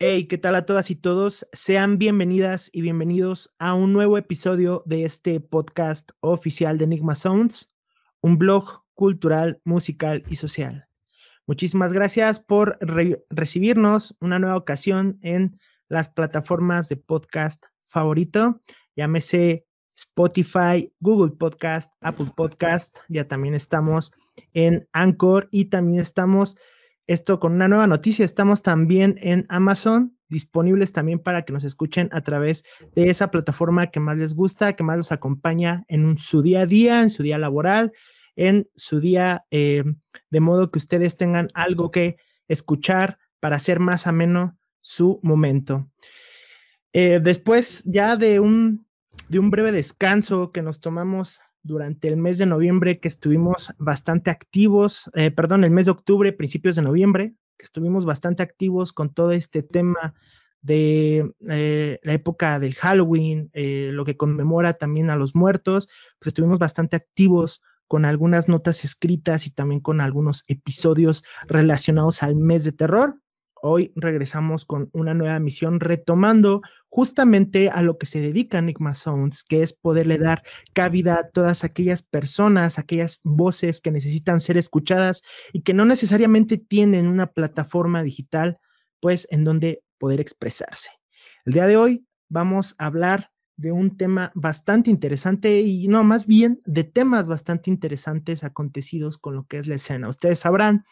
Hey, ¿qué tal a todas y todos? Sean bienvenidas y bienvenidos a un nuevo episodio de este podcast oficial de Enigma Sounds, un blog cultural, musical y social. Muchísimas gracias por recibirnos una nueva ocasión en las plataformas de podcast favorito, llámese Spotify, Google Podcast, Apple Podcast, ya también estamos en Anchor y también estamos esto con una nueva noticia, estamos también en Amazon, disponibles también para que nos escuchen a través de esa plataforma que más les gusta, que más los acompaña en su día a día, en su día laboral, en su día, eh, de modo que ustedes tengan algo que escuchar para hacer más ameno su momento. Eh, después ya de un, de un breve descanso que nos tomamos durante el mes de noviembre que estuvimos bastante activos, eh, perdón, el mes de octubre, principios de noviembre, que estuvimos bastante activos con todo este tema de la época del Halloween, lo que conmemora también a los muertos, pues estuvimos bastante activos con algunas notas escritas y también con algunos episodios relacionados al mes de terror. Hoy regresamos con una nueva misión retomando justamente a lo que se dedica Enigma Sounds, que es poderle dar cabida a todas aquellas personas, aquellas voces que necesitan ser escuchadas y que no necesariamente tienen una plataforma digital, pues en donde poder expresarse. El día de hoy vamos a hablar de un tema bastante interesante y no, más bien de temas bastante interesantes acontecidos con lo que es la escena. Ustedes sabrán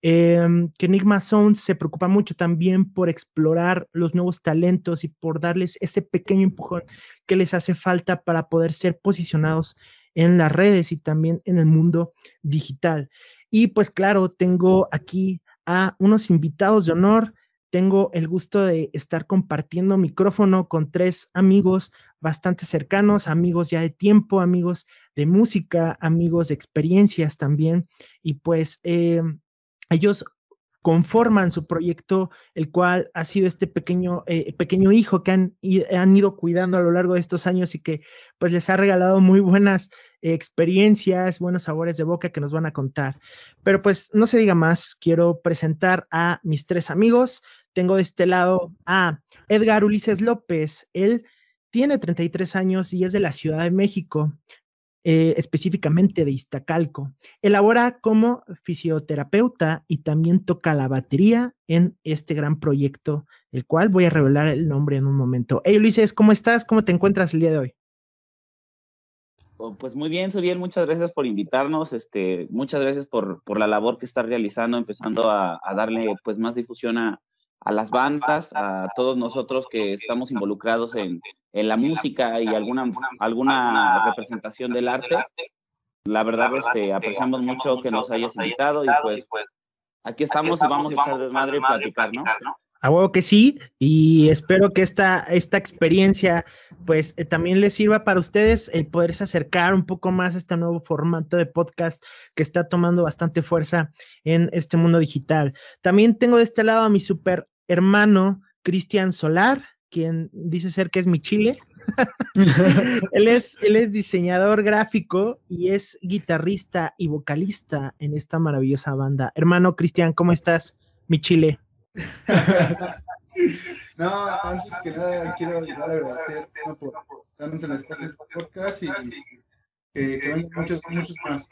Em, que Enigma Sound se preocupa mucho también por explorar los nuevos talentos y por darles ese pequeño empujón que les hace falta para poder ser posicionados en las redes y también en el mundo digital. Y pues claro, tengo aquí a unos invitados de honor. Tengo el gusto de estar compartiendo micrófono con tres amigos bastante cercanos, amigos ya de tiempo, amigos de música, amigos de experiencias también. Y pues eh, ellos conforman su proyecto, el cual ha sido este pequeño, eh, pequeño hijo que han, han, ido cuidando a lo largo de estos años y que pues les ha regalado muy buenas experiencias, buenos sabores de boca que nos van a contar. Pero pues no se diga más, quiero presentar a mis tres amigos. Tengo de este lado a Edgar Ulises López. Él tiene 33 años y es de la Ciudad de México. Eh, específicamente de Iztacalco. Elabora como fisioterapeuta y también toca la batería en este gran proyecto, el cual voy a revelar el nombre en un momento. Hey Ulises, ¿cómo estás? ¿Cómo te encuentras el día de hoy? Oh, pues muy bien, Suriel, muchas gracias por invitarnos, este, muchas gracias por, por la labor que estás realizando, empezando a, a darle pues más difusión a, a las bandas, a todos nosotros que estamos involucrados en, en la música y alguna, alguna representación del arte. La verdad, este, apreciamos mucho que nos hayas invitado y pues aquí estamos y vamos a echar desmadre y platicar, ¿no? A huevo que sí, y espero que esta, esta experiencia pues eh, también les sirva para ustedes el poderse acercar un poco más a este nuevo formato de podcast que está tomando bastante fuerza en este mundo digital. También tengo de este lado a mi super hermano Cristian Solar, quien dice ser que es mi chile. él, es, él es diseñador gráfico y es guitarrista y vocalista en esta maravillosa banda. Hermano Cristian, ¿cómo estás, mi chile? No, antes que nada quiero agradecer por darnos en las clases podcast y que, que muchos, muchos más.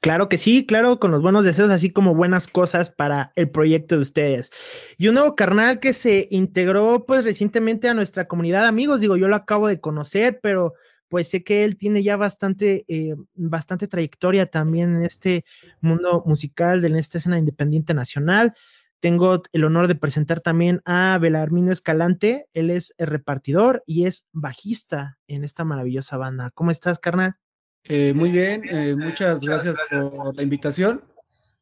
Claro que sí, claro, con los buenos deseos, así como buenas cosas para el proyecto de ustedes. Y un nuevo carnal que se integró pues recientemente a nuestra comunidad de amigos, digo, yo lo acabo de conocer, pero pues sé que él tiene ya bastante, eh, bastante trayectoria también en este mundo musical, en esta escena independiente nacional. Tengo el honor de presentar también a Belarmino Escalante, él es el repartidor y es bajista en esta maravillosa banda. ¿Cómo estás, carnal? Eh, muy bien, eh, muchas gracias por la invitación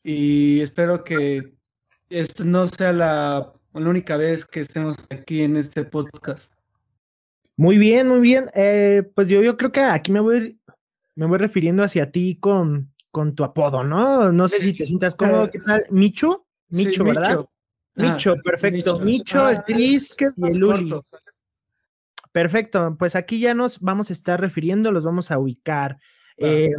y espero que esto no sea la, única vez que estemos aquí en este podcast. Muy bien, muy bien. Eh, pues yo, yo creo que aquí me voy, me voy refiriendo hacia ti con, con tu apodo, ¿no? No sé si te sientas cómodo. ¿Qué tal? ¿Micho? Micho, ¿verdad? Micho, ah, perfecto. Micho, el Tris y el Uli. Perfecto, pues aquí ya nos vamos a estar refiriendo, los vamos a ubicar. Eh,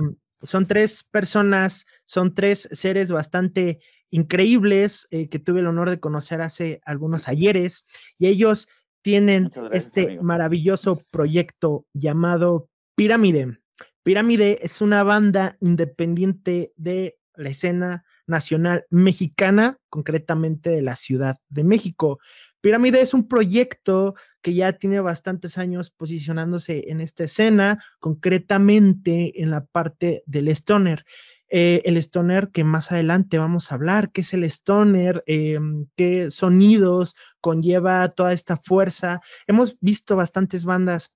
son tres personas, son tres seres bastante increíbles eh, que tuve el honor de conocer hace algunos ayeres y ellos tienen este maravilloso proyecto llamado Pirámide. Pirámide es una banda independiente de la escena nacional mexicana, concretamente de la Ciudad de México. Pirámide es un proyecto que ya tiene bastantes años posicionándose en esta escena, concretamente en la parte del stoner. Eh, el stoner que más adelante vamos a hablar, qué es el stoner, em, qué sonidos conlleva toda esta fuerza. Hemos visto bastantes bandas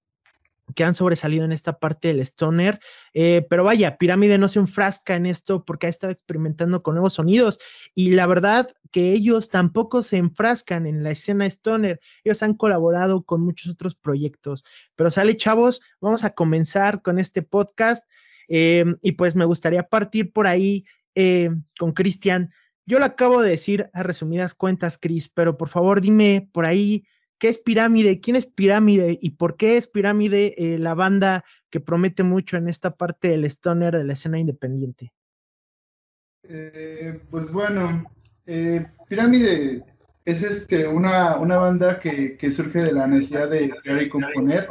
que han sobresalido en esta parte del stoner, eh, pero vaya, Pirámide no se enfrasca en esto porque ha estado experimentando con nuevos sonidos y la verdad que ellos tampoco se enfrascan en la escena stoner, ellos han colaborado con muchos otros proyectos, pero sale chavos, vamos a comenzar con este podcast eh, y pues me gustaría partir por ahí eh, con Cristian. Yo lo acabo de decir a resumidas cuentas, Cris, pero por favor dime por ahí ¿Qué es Pirámide? ¿Quién es Pirámide? ¿Y por qué es Pirámide eh, la banda que promete mucho en esta parte del stoner de la escena independiente? Eh, pues bueno, eh, Pirámide es este, una, una banda que, surge de la necesidad de crear y componer,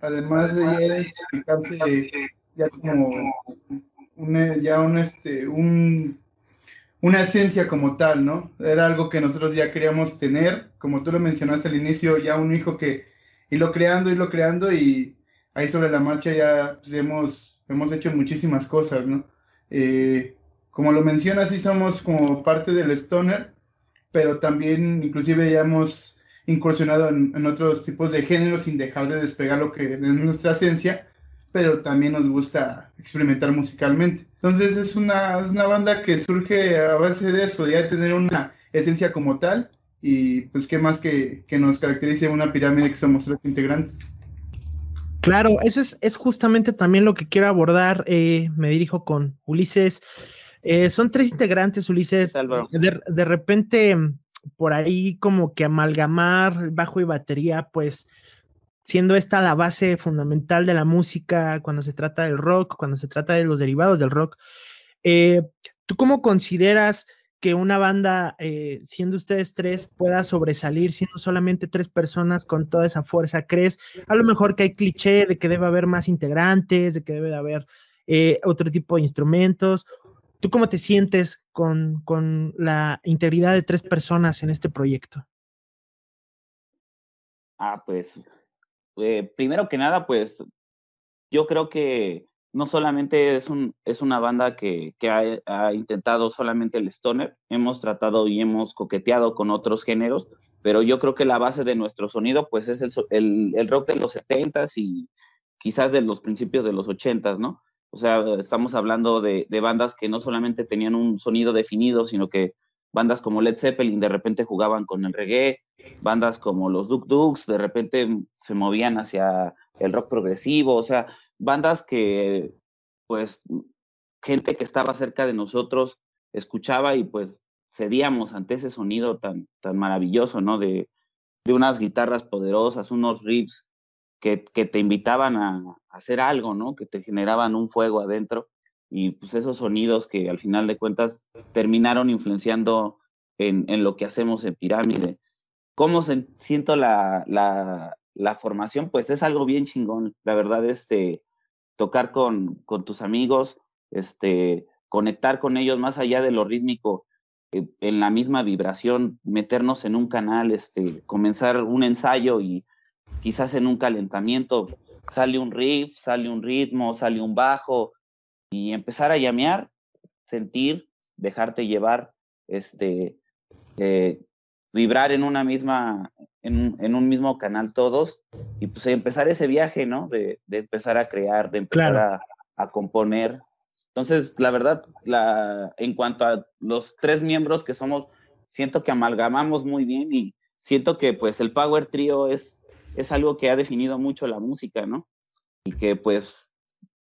además de identificarse ya como un, ya un, este, un una esencia como tal, ¿no? Era algo que nosotros ya queríamos tener, como tú lo mencionaste al inicio, ya un hijo que lo creando, lo creando y ahí sobre la marcha ya pues, hemos, hemos hecho muchísimas cosas, ¿no? Eh, como lo mencionas, sí somos como parte del Stoner, pero también inclusive ya hemos incursionado en, en otros tipos de géneros sin dejar de despegar lo que es nuestra esencia pero también nos gusta experimentar musicalmente. Entonces es una, es una banda que surge a base de eso, ya tener una esencia como tal y pues qué más que, que nos caracterice una pirámide que somos tres integrantes. Claro, eso es, es justamente también lo que quiero abordar. Eh, me dirijo con Ulises. Eh, son tres integrantes, Ulises. De, de, repente, por ahí como que amalgamar bajo y batería, pues siendo esta la base fundamental de la música cuando se trata del rock, cuando se trata de los derivados del rock. Eh, ¿Tú cómo consideras que una banda, eh, siendo ustedes tres, pueda sobresalir siendo solamente tres personas con toda esa fuerza? ¿Crees a lo mejor que hay cliché de que debe haber más integrantes, de que debe de haber eh, otro tipo de instrumentos? ¿Tú cómo te sientes con, con la integridad de tres personas en este proyecto? Ah, pues eh, primero que nada, pues yo creo que no solamente es, un, es una banda que, ha, intentado solamente el stoner, hemos tratado y hemos coqueteado con otros géneros, pero yo creo que la base de nuestro sonido pues es el, el, rock de los 70s y quizás de los principios de los 80s, ¿no? O sea, estamos hablando de, de bandas que no solamente tenían un sonido definido, sino que bandas como Led Zeppelin de repente jugaban con el reggae, bandas como los Duk Duks de repente se movían hacia el rock progresivo, o sea, bandas que pues gente que estaba cerca de nosotros escuchaba y pues cedíamos ante ese sonido tan, tan maravilloso, ¿no? De, de unas guitarras poderosas, unos riffs que, que te invitaban a, a, hacer algo, ¿no? Que te generaban un fuego adentro y pues esos sonidos que al final de cuentas terminaron influenciando en, en lo que hacemos en Pirámide. ¿Cómo se, siento la, la, la, formación? Pues es algo bien chingón, la verdad, este, tocar con, con tus amigos, este, conectar con ellos más allá de lo rítmico, eh, en la misma vibración, meternos en un canal, este, comenzar un ensayo y quizás en un calentamiento sale un riff, sale un ritmo, sale un bajo, y empezar a llamear, sentir, dejarte llevar, este, eh, vibrar en una misma, en, en, un mismo canal todos y pues empezar ese viaje, ¿no? De, de empezar a crear, de empezar a, a, componer. Entonces, la verdad, la, en cuanto a los tres miembros que somos, siento que amalgamamos muy bien y siento que pues el Power Trio es, es algo que ha definido mucho la música, ¿no? Y que pues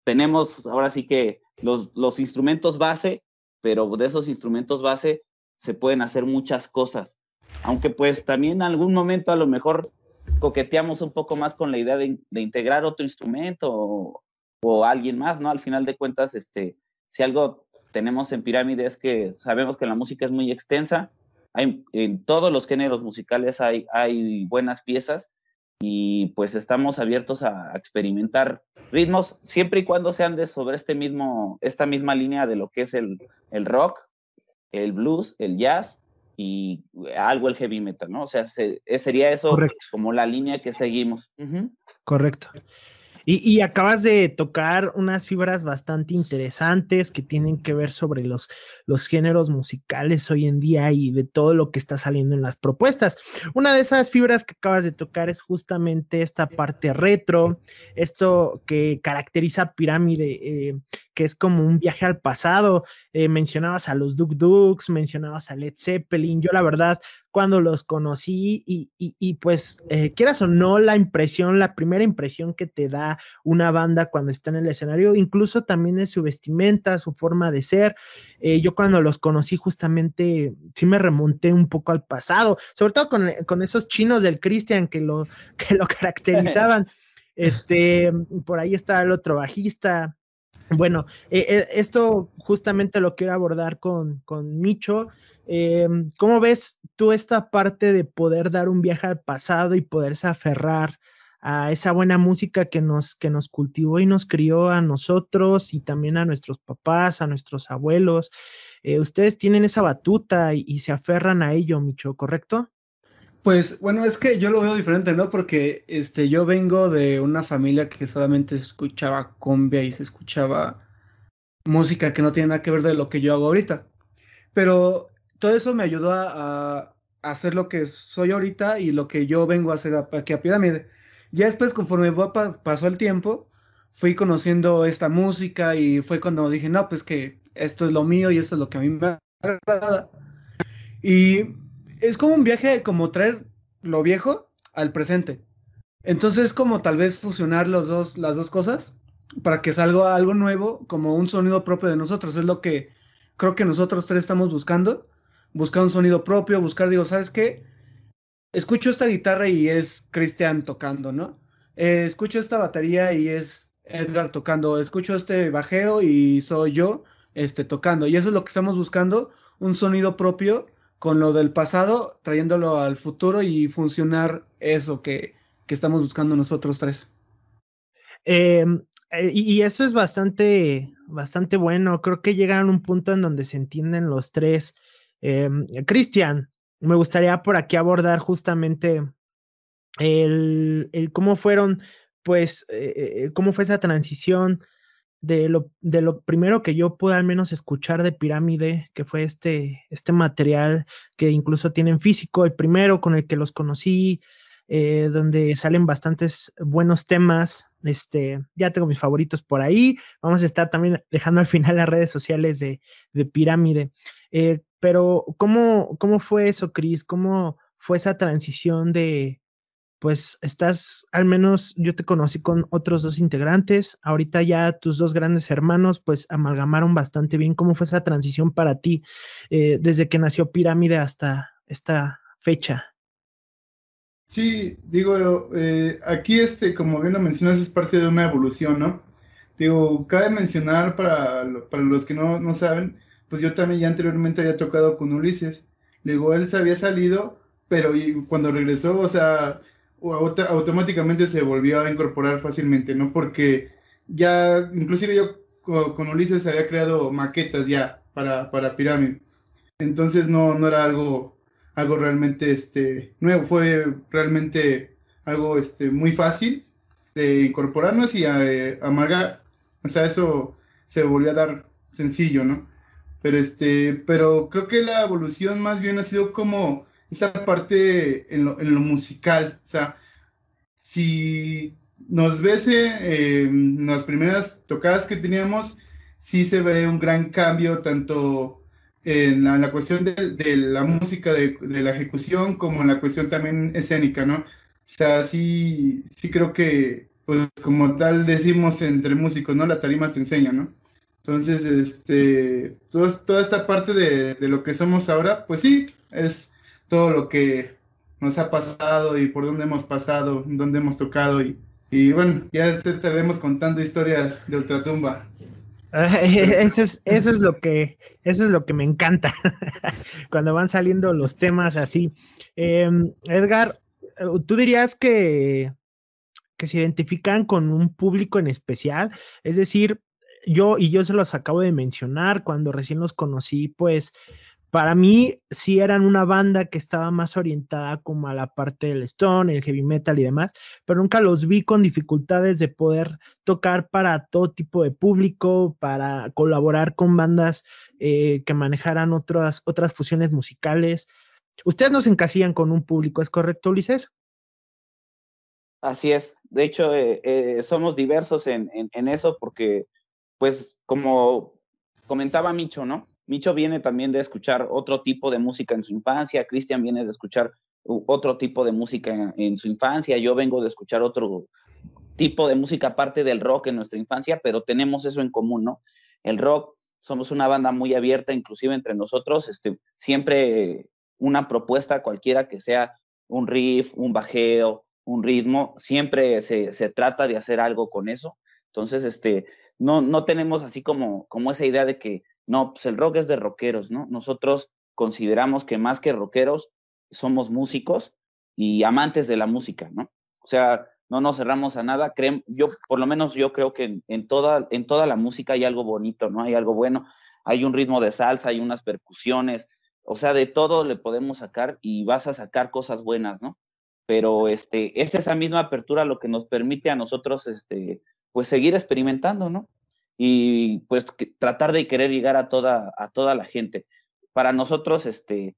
tenemos ahora sí que los, los instrumentos base, pero de esos instrumentos base se pueden hacer muchas cosas. Aunque pues también en algún momento a lo mejor coqueteamos un poco más con la idea de, integrar otro instrumento o, alguien más, ¿no? Al final de cuentas, este, si algo tenemos en pirámide es que sabemos que la música es muy extensa, hay, en todos los géneros musicales hay, hay buenas piezas y pues estamos abiertos a, experimentar ritmos siempre y cuando sean de sobre este mismo, esta misma línea de lo que es el, el rock, el blues, el jazz y algo el heavy metal, ¿no? O sea, eh, sería eso como la línea que seguimos. Correcto. Y, acabas de tocar unas fibras bastante interesantes que tienen que ver sobre los, los géneros musicales hoy en día y de todo lo que está saliendo en las propuestas. Una de esas fibras que acabas de tocar es justamente esta parte retro, esto que caracteriza Pirámide, eh, que es como un viaje al pasado. Eh, mencionabas a los Duk Dukes, mencionabas a Led Zeppelin. Yo la verdad cuando los conocí y, pues eh, quieras o no, la impresión, la primera impresión que te da una banda cuando está en el escenario, incluso también es su vestimenta, su forma de ser. Eh, yo cuando los conocí justamente sí me remonté un poco al pasado, sobre todo con, esos chinos del Christian que lo, que lo caracterizaban. Este, por ahí está el otro bajista, bueno, eh, esto justamente lo quiero abordar con, con Micho. Eh, ¿Cómo ves tú esta parte de poder dar un viaje al pasado y poderse aferrar a esa buena música que nos, que nos cultivó y nos crió a nosotros y también a nuestros papás, a nuestros abuelos? Eh, ustedes tienen esa batuta y, se aferran a ello, Micho, ¿correcto? Pues bueno, es que yo lo veo diferente, ¿no? Porque este, yo vengo de una familia que solamente escuchaba cumbia y se escuchaba música que no tiene nada que ver de lo que yo hago ahorita. Pero todo eso me ayudó a, hacer lo que soy ahorita y lo que yo vengo a hacer aquí a Pirámide. Ya después, conforme pasó el tiempo, fui conociendo esta música y fue cuando dije, no, pues que esto es lo mío y esto es lo que a mí me agrada. Y es como un viaje, como traer lo viejo al presente. Entonces, como tal vez fusionar los dos, las dos cosas para que salga algo nuevo, como un sonido propio de nosotros. Es lo que creo que nosotros tres estamos buscando buscar un sonido propio, buscar, digo, ¿sabes qué? Escucho esta guitarra y es Cristian tocando, ¿no? Eh, escucho esta batería y es Edgar tocando, escucho este bajeo y soy yo este, tocando. Y eso es lo que estamos buscando, un sonido propio con lo del pasado, trayéndolo al futuro y funcionar eso que, que estamos buscando nosotros tres. Em, eh, y eso es bastante, bastante bueno. Creo que llegan a un punto en donde se entienden los tres Em, Cristian, me gustaría por aquí abordar justamente el, cómo fueron, pues, eh, eh, cómo fue esa transición de lo, de lo primero que yo pude al menos escuchar de Pirámide, que fue este, este material que incluso tienen físico, el primero con el que los conocí, eh, donde salen bastantes buenos temas. Este, ya tengo mis favoritos por ahí. Vamos a estar también dejando al final las redes sociales de, de Pirámide. Eh, pero, ¿cómo, ¿cómo fue eso, Cris? ¿Cómo fue esa transición de, pues, estás, al menos yo te conocí con otros dos integrantes, ahorita ya tus dos grandes hermanos, pues, amalgamaron bastante bien. ¿Cómo fue esa transición para ti eh, desde que nació Pirámide hasta esta fecha? Sí, digo, eh, aquí este, como bien lo mencionas, es parte de una evolución, ¿no? Digo, cabe mencionar para, para los que no, no saben, pues yo también ya anteriormente había tocado con Ulises. Luego él se había salido, pero cuando regresó, o sea, automáticamente se volvió a incorporar fácilmente, ¿no? Porque ya, inclusive yo con, Ulises había creado maquetas ya para, para Pirámide. Entonces no, no era algo algo realmente este, nuevo, fue realmente algo este, muy fácil de incorporarnos y a, eh, amargar, o sea, eso se volvió a dar sencillo, ¿no? Pero, este, pero creo que la evolución más bien ha sido como esa parte en lo, en lo musical, o sea, si nos ves en las primeras tocadas que teníamos, sí se ve un gran cambio tanto en la, cuestión de, la música, de, la ejecución, como en la cuestión también escénica, ¿no? O sea, sí, sí creo que, pues como tal decimos entre músicos, ¿no? Las tarimas te enseñan, ¿no? Entonces, este, toda esta parte de, lo que somos ahora, pues sí, es todo lo que nos ha pasado y por dónde hemos pasado, dónde hemos tocado y, y bueno, ya estaremos contando historias de Ultratumba. Eso es, eso es lo que, eso es lo que me encanta cuando van saliendo los temas así. Em, Edgar, ¿tú dirías que, que se identifican con un público en especial? Es decir, yo, y yo se los acabo de mencionar, cuando recién los conocí, pues para mí sí eran una banda que estaba más orientada como a la parte del stone, el heavy metal y demás, pero nunca los vi con dificultades de poder tocar para todo tipo de público, para colaborar con bandas eh, que manejaran otras, otras fusiones musicales. Ustedes nos encasillan con un público, ¿es correcto, Ulises? Así es. De hecho, eh, eh, somos diversos en, en eso porque, pues, como comentaba Micho, ¿no? Micho viene también de escuchar otro tipo de música en su infancia, Cristian viene de escuchar otro tipo de música en, su infancia, yo vengo de escuchar otro tipo de música aparte del rock en nuestra infancia, pero tenemos eso en común, ¿no? El rock, somos una banda muy abierta, inclusive entre nosotros, este, siempre una propuesta cualquiera que sea un riff, un bajeo, un ritmo, siempre se, se trata de hacer algo con eso. Entonces, este, no, no tenemos así como, como esa idea de que no, pues el rock es de rockeros, ¿no? Nosotros consideramos que más que rockeros somos músicos y amantes de la música, ¿no? O sea, no nos cerramos a nada. yo, por lo menos yo creo que en, toda, en toda la música hay algo bonito, ¿no? Hay algo bueno. Hay un ritmo de salsa, hay unas percusiones. O sea, de todo le podemos sacar y vas a sacar cosas buenas, ¿no? Pero este, es esa misma apertura lo que nos permite a nosotros, este, pues seguir experimentando, ¿no? Y pues tratar de querer llegar a toda, a toda la gente. Para nosotros, este,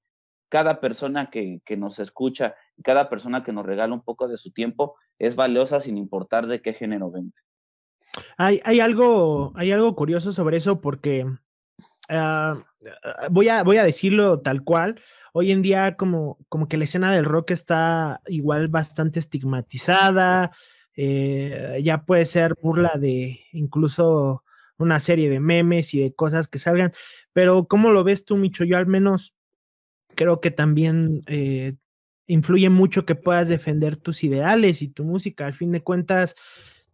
cada persona que, que, nos escucha, cada persona que nos regala un poco de su tiempo es valiosa sin importar de qué género venga. Hay, hay, algo, hay algo curioso sobre eso porque ah, voy, a, voy a decirlo tal cual. Hoy en día como, como que la escena del rock está igual bastante estigmatizada, eh, ya puede ser burla de incluso una serie de memes y de cosas que salgan. Pero ¿cómo lo ves tú, Micho? Yo al menos creo que también eh, influye mucho que puedas defender tus ideales y tu música. Al fin de cuentas,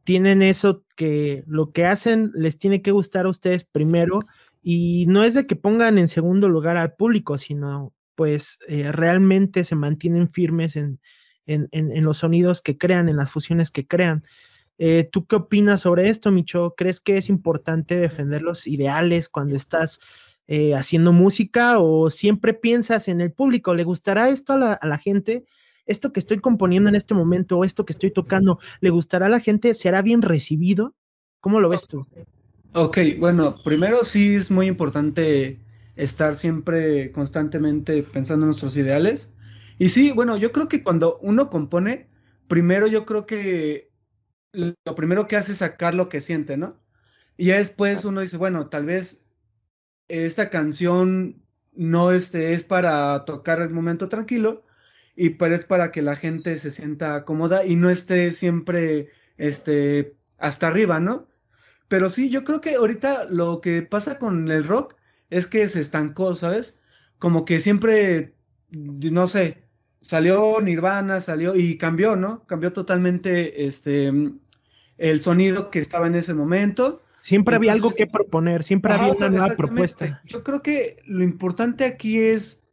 tienen eso que lo que hacen les tiene que gustar a ustedes primero y no es de que pongan en segundo lugar al público, sino pues eh, realmente se mantienen firmes en, en, los sonidos que crean, en las fusiones que crean. Eh, ¿Tú qué opinas sobre esto, Micho? ¿Crees que es importante defender los ideales cuando estás eh, haciendo música o siempre piensas en el público? ¿Le gustará esto a la, gente? ¿Esto que estoy componiendo en este momento o esto que estoy tocando, ¿le gustará a la gente? ¿Será bien recibido? ¿Cómo lo ves tú? Ok, bueno, primero sí es muy importante estar siempre constantemente pensando en nuestros ideales. Y sí, bueno, yo creo que cuando uno compone, primero yo creo que lo primero que hace es sacar lo que siente, ¿no? Y ya después uno dice, bueno, tal vez esta canción no este, es para tocar el momento tranquilo, y pero es para que la gente se sienta cómoda y no esté siempre este, hasta arriba, ¿no? Pero sí, yo creo que ahorita lo que pasa con el rock es que se estancó, ¿sabes? Como que siempre, no sé, salió Nirvana, salió y cambió, ¿no? Cambió totalmente este el sonido que estaba en ese momento. Siempre había algo que proponer, siempre había una nueva propuesta. Yo creo que lo importante aquí es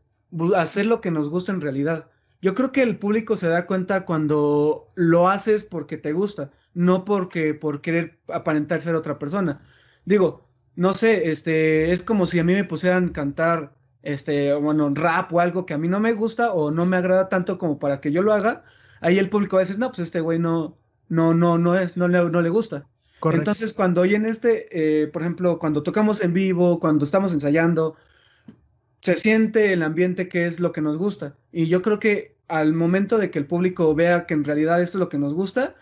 hacer lo que nos gusta en realidad. Yo creo que el público se da cuenta cuando lo haces porque te gusta, no porque por querer aparentar ser otra persona. Digo, no sé, este, es como si a mí me pusieran cantar este, bueno, rap o algo que a mí no me gusta o no me agrada tanto como para que yo lo haga, ahí el público va a decir, no, pues este güey no, no, no, no es, no le, no le gusta. Entonces, cuando oyen este, eh, por ejemplo, cuando tocamos en vivo, cuando estamos ensayando, se siente el ambiente que es lo que nos gusta. Y yo creo que al momento de que el público vea que en realidad esto es lo que nos gusta,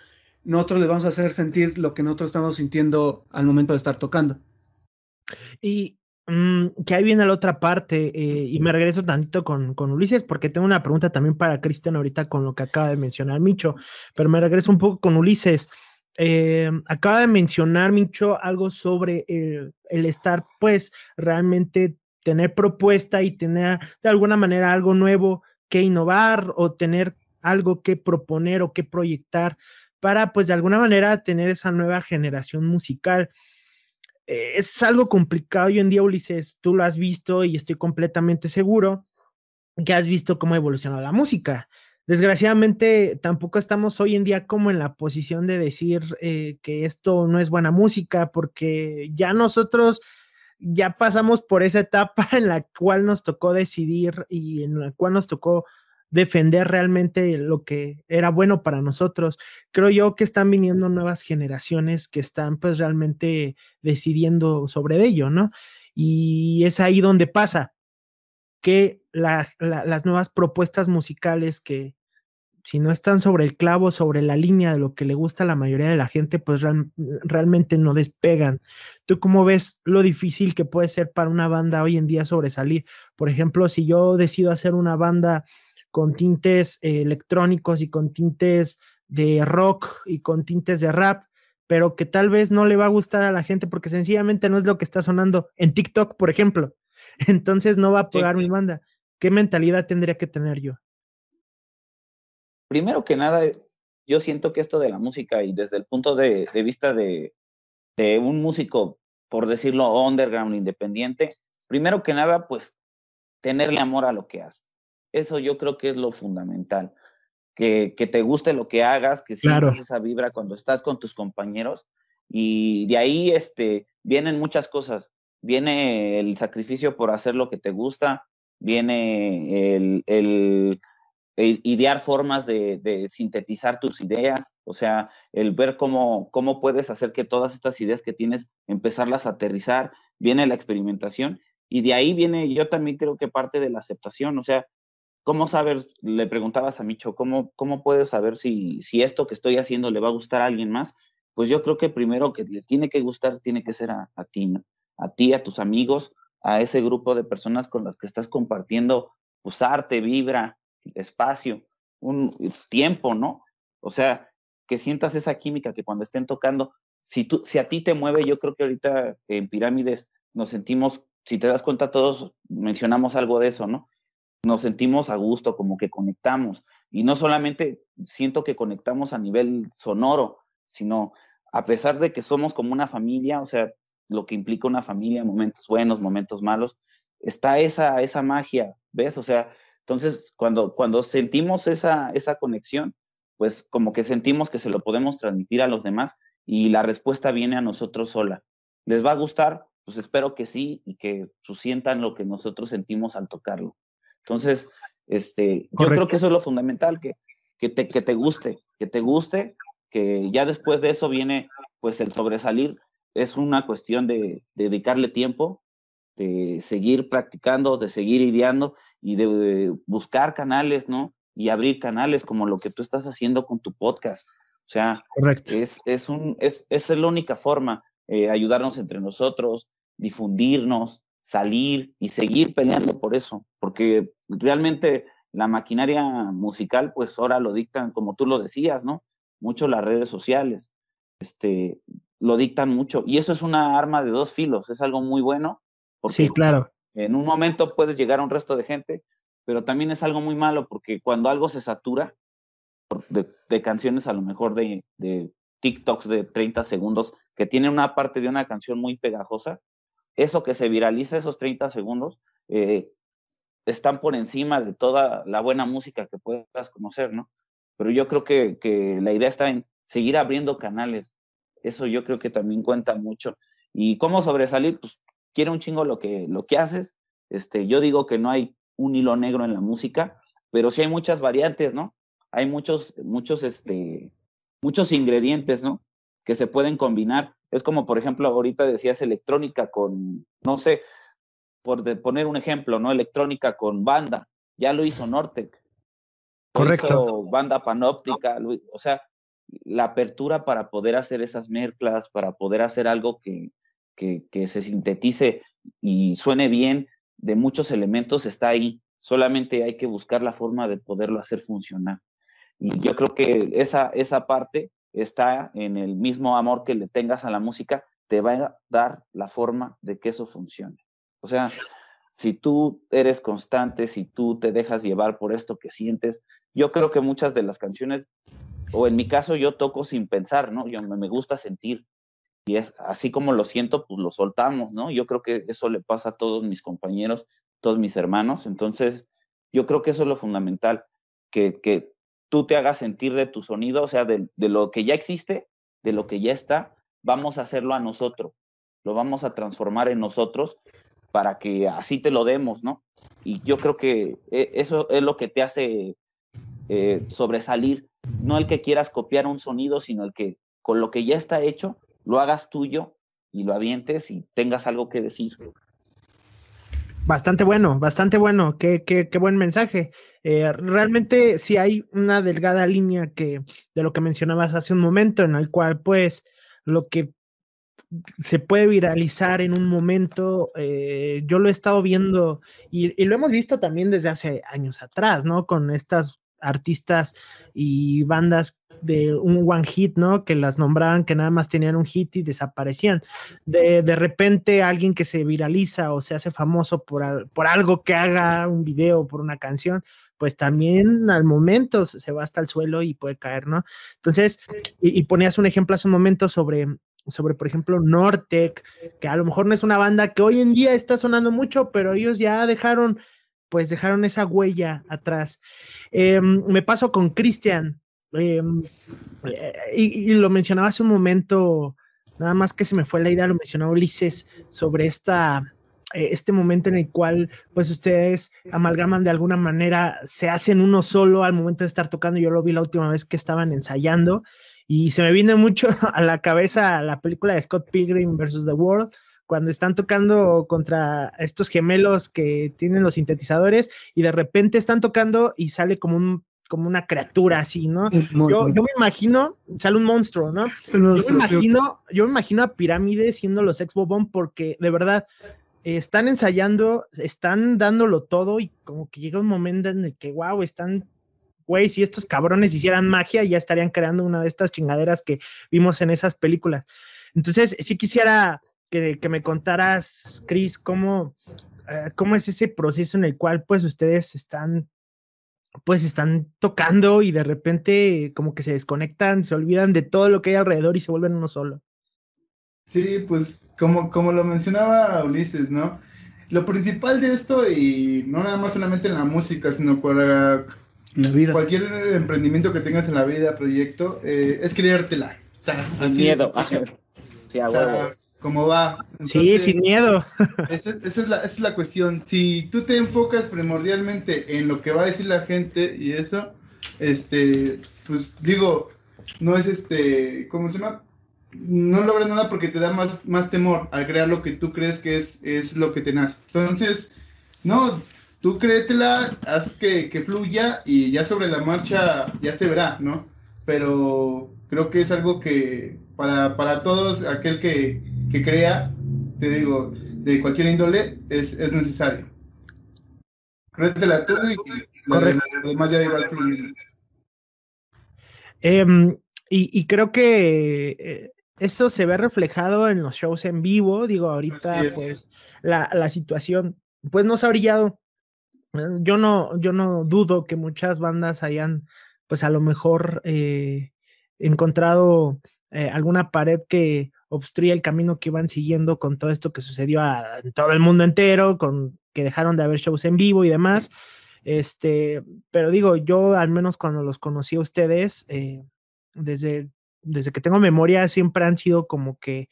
nosotros le vamos a hacer sentir lo que nosotros estamos sintiendo al momento de estar tocando. Y Mm, que ahí viene la otra parte, eh, y me regreso tantito con, con, Ulises, porque tengo una pregunta también para Cristian ahorita con lo que acaba de mencionar Micho, pero me regreso un poco con Ulises. eh, acaba de mencionar, Micho, algo sobre el, el, estar, pues, realmente tener propuesta y tener de alguna manera algo nuevo que innovar o tener algo que proponer o que proyectar para, pues, de alguna manera tener esa nueva generación musical. Eh, es algo complicado hoy en día, Ulises, tú lo has visto y estoy completamente seguro que has visto cómo ha evolucionado la música. Desgraciadamente, tampoco estamos hoy en día como en la posición de decir eh, que esto no es buena música, porque ya nosotros ya pasamos por esa etapa en la cual nos tocó decidir y en la cual nos tocó defender realmente lo que era bueno para nosotros. Creo yo que están viniendo nuevas generaciones que están pues realmente decidiendo sobre ello, ¿no? Y es ahí donde pasa que las nuevas propuestas musicales que si no están sobre el clavo, sobre la línea de lo que le gusta a la mayoría de la gente, pues realmente no despegan. ¿Tú cómo ves lo difícil que puede ser para una banda hoy en día sobresalir? Por ejemplo, si yo decido hacer una banda con tintes eh, electrónicos y con tintes de rock y con tintes de rap, pero que tal vez no le va a gustar a la gente porque sencillamente no es lo que está sonando en TikTok, por ejemplo. Entonces no va a pegar mi banda. ¿Qué mentalidad tendría que tener yo? Primero que nada, yo siento que esto de la música y desde el punto de, vista de, un músico, por decirlo, underground, independiente, primero que nada, pues tenerle amor a lo que haces. Eso yo creo que es lo fundamental. Que, que te guste lo que hagas, que sientas esa vibra cuando estás con tus compañeros. Y de ahí este, vienen muchas cosas. Viene el sacrificio por hacer lo que te gusta, viene el, el idear formas de, sintetizar tus ideas, o sea, el ver cómo, cómo puedes hacer que todas estas ideas que tienes, empezarlas a aterrizar, viene la experimentación y de ahí viene, yo también creo que parte de la aceptación, o sea, ¿cómo saber, le preguntabas a Micho, ¿cómo, cómo puedes saber si, si esto que estoy haciendo le va a gustar a alguien más? Pues yo creo que primero que le tiene que gustar, tiene que ser a, ti, a ti, a tus amigos, a ese grupo de personas con las que estás compartiendo pues arte, vibra, espacio, un tiempo, ¿no? O sea, que sientas esa química que cuando estén tocando, si, tú, si a ti te mueve, yo creo que ahorita en pirámides nos sentimos, si te das cuenta, todos mencionamos algo de eso, ¿no? Nos sentimos a gusto, como que conectamos. Y no solamente siento que conectamos a nivel sonoro, sino a pesar de que somos como una familia, o sea, lo que implica una familia, momentos buenos, momentos malos, está esa, esa magia, ¿ves? O sea, entonces cuando, cuando sentimos esa, esa conexión, pues como que sentimos que se lo podemos transmitir a los demás y la respuesta viene a nosotros sola. ¿Les va a gustar? Pues espero que sí y que pues, sientan lo que nosotros sentimos al tocarlo. Entonces, este, yo creo que eso es lo fundamental, que, que, te, que te guste, que te guste, que ya después de eso viene pues el sobresalir, es una cuestión de, dedicarle tiempo, de seguir practicando, de seguir ideando y de buscar canales, ¿no? Y abrir canales como lo que tú estás haciendo con tu podcast. O sea, Es, es, un, es, es la única forma, eh, ayudarnos entre nosotros, difundirnos, salir y seguir peleando por eso, porque realmente la maquinaria musical, pues ahora lo dictan, como tú lo decías, ¿no? Mucho las redes sociales. Este, lo dictan mucho. Y eso es una arma de dos filos, es algo muy bueno. Porque sí, claro. En un momento puedes llegar a un resto de gente, pero también es algo muy malo porque cuando algo se satura de, canciones a lo mejor de, de, TikToks de 30 segundos que tiene una parte de una canción muy pegajosa, eso que se viraliza esos 30 segundos, eh, están por encima de toda la buena música que puedas conocer, ¿no? Pero yo creo que, que la idea está en seguir abriendo canales, eso yo creo que también cuenta mucho. Y cómo sobresalir, pues quiere un chingo lo que, lo que haces. Este, yo digo que no hay un hilo negro en la música, pero sí hay muchas variantes, ¿no? Hay muchos, muchos, este, muchos ingredientes, ¿no? Que se pueden combinar. Es como, por ejemplo, ahorita decías electrónica con, no sé, por poner un ejemplo, ¿no? Electrónica con banda. Ya lo hizo Nortec. Correcto. banda panóptica, o sea, la apertura para poder hacer esas mezclas, para poder hacer algo que, que, se sintetice y suene bien de muchos elementos está ahí. Solamente hay que buscar la forma de poderlo hacer funcionar. Y yo creo que esa, esa parte está en el mismo amor que le tengas a la música, te va a dar la forma de que eso funcione. O sea, si tú eres constante, si tú te dejas llevar por esto que sientes, yo creo que muchas de las canciones, o en mi caso yo toco sin pensar, ¿no? Yo me gusta sentir. Y es así como lo siento, pues lo soltamos, ¿no? Yo creo que eso le pasa a todos mis compañeros, todos mis hermanos. Entonces, yo creo que eso es lo fundamental, que, que tú te hagas sentir de tu sonido, o sea, de, de lo que ya existe, de lo que ya está, vamos a hacerlo a nosotros, lo vamos a transformar en nosotros para que así te lo demos, ¿no? Y yo creo que eh, eso es lo que te hace eh, sobresalir, no el que quieras copiar un sonido, sino el que con lo que ya está hecho, lo hagas tuyo y lo avientes y tengas algo que decir. Bastante bueno, bastante bueno, qué, qué, qué buen mensaje. Eh, realmente sí hay una delgada línea que de lo que mencionabas hace un momento, en el cual pues lo que se puede viralizar en un momento. Eh, yo lo he estado viendo y, lo hemos visto también desde hace años atrás, ¿no? Con estas artistas y bandas de un one hit, ¿no? Que las nombraban, que nada más tenían un hit y desaparecían. De, repente alguien que se viraliza o se hace famoso por, por algo que haga un video, por una canción, pues también al momento se va hasta el suelo y puede caer, ¿no? Entonces, y, y ponías un ejemplo hace un momento sobre sobre, por ejemplo, Nortec, que a lo mejor no es una banda que hoy en día está sonando mucho, pero ellos ya dejaron, pues dejaron esa huella atrás. Em, me paso con Cristian, em, eh, y, lo mencionaba hace un momento, nada más que se me fue la idea, lo mencionaba Ulises, sobre esta, eh, este momento en el cual pues ustedes amalgaman de alguna manera, se hacen uno solo al momento de estar tocando, yo lo vi la última vez que estaban ensayando, y se me viene mucho a la cabeza la película de Scott Pilgrim versus The World, cuando están tocando contra estos gemelos que tienen los sintetizadores y de repente están tocando y sale como un como una criatura así, ¿no? Yo, me imagino, sale un monstruo, ¿no? yo me imagino, yo me imagino a Pirámide siendo los ex Bobón porque de verdad están ensayando, están dándolo todo y como que llega un momento en el que, wow, están güey, si estos cabrones hicieran magia, ya estarían creando una de estas chingaderas que vimos en esas películas. Entonces, sí quisiera que, me contaras, Chris, cómo, eh, cómo es ese proceso en el cual pues ustedes están pues están tocando y de repente como que se desconectan, se olvidan de todo lo que hay alrededor y se vuelven uno solo. Sí, pues como, como lo mencionaba Ulises, ¿no? Lo principal de esto, y no nada más solamente en la música, sino para la vida. Cualquier emprendimiento que tengas en la vida, proyecto, eh, es creértela. O sea, sin miedo. sí, o sea, como va. sí, sin miedo. esa, es la, esa es la cuestión. Si tú te enfocas primordialmente en lo que va a decir la gente y eso, este, pues digo, no es este, ¿cómo se llama? No logras nada porque te da más, más temor al crear lo que tú crees que es, es lo que te nace. Entonces, no, tú créetela, haz que, que, fluya y ya sobre la marcha ya se verá, ¿no? Pero creo que es algo que para, para todos, aquel que, que, crea, te digo, de cualquier índole, es, es necesario. Créetela tú y lo demás ya igual fluyendo. Em, y, y, creo que eh, eso se ve reflejado en los shows en vivo. Digo, ahorita, pues, la, la situación, pues, nos ha brillado yo no, yo no dudo que muchas bandas hayan, pues a lo mejor eh, encontrado eh, alguna pared que obstruya el camino que iban siguiendo con todo esto que sucedió en todo el mundo entero, con que dejaron de haber shows en vivo y demás. Este, pero digo, yo al menos cuando los conocí a ustedes, eh, desde, desde que tengo memoria, siempre han sido como que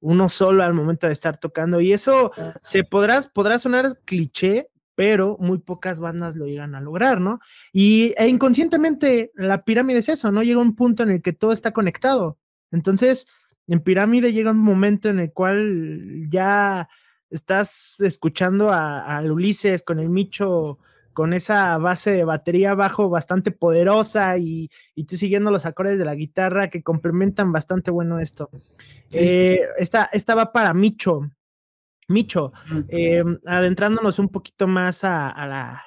uno solo al momento de estar tocando. Y eso se podrá, podrá sonar cliché, pero muy pocas bandas lo llegan a lograr, ¿no? Y e inconscientemente la pirámide es eso, ¿no? Llega un punto en el que todo está conectado. Entonces, en pirámide llega un momento en el cual ya estás escuchando a, Ulises con el Micho con esa base de batería bajo bastante poderosa y, y, tú siguiendo los acordes de la guitarra que complementan bastante bueno esto. Eh, esta, esta va para Micho. Micho, em, adentrándonos un poquito más a,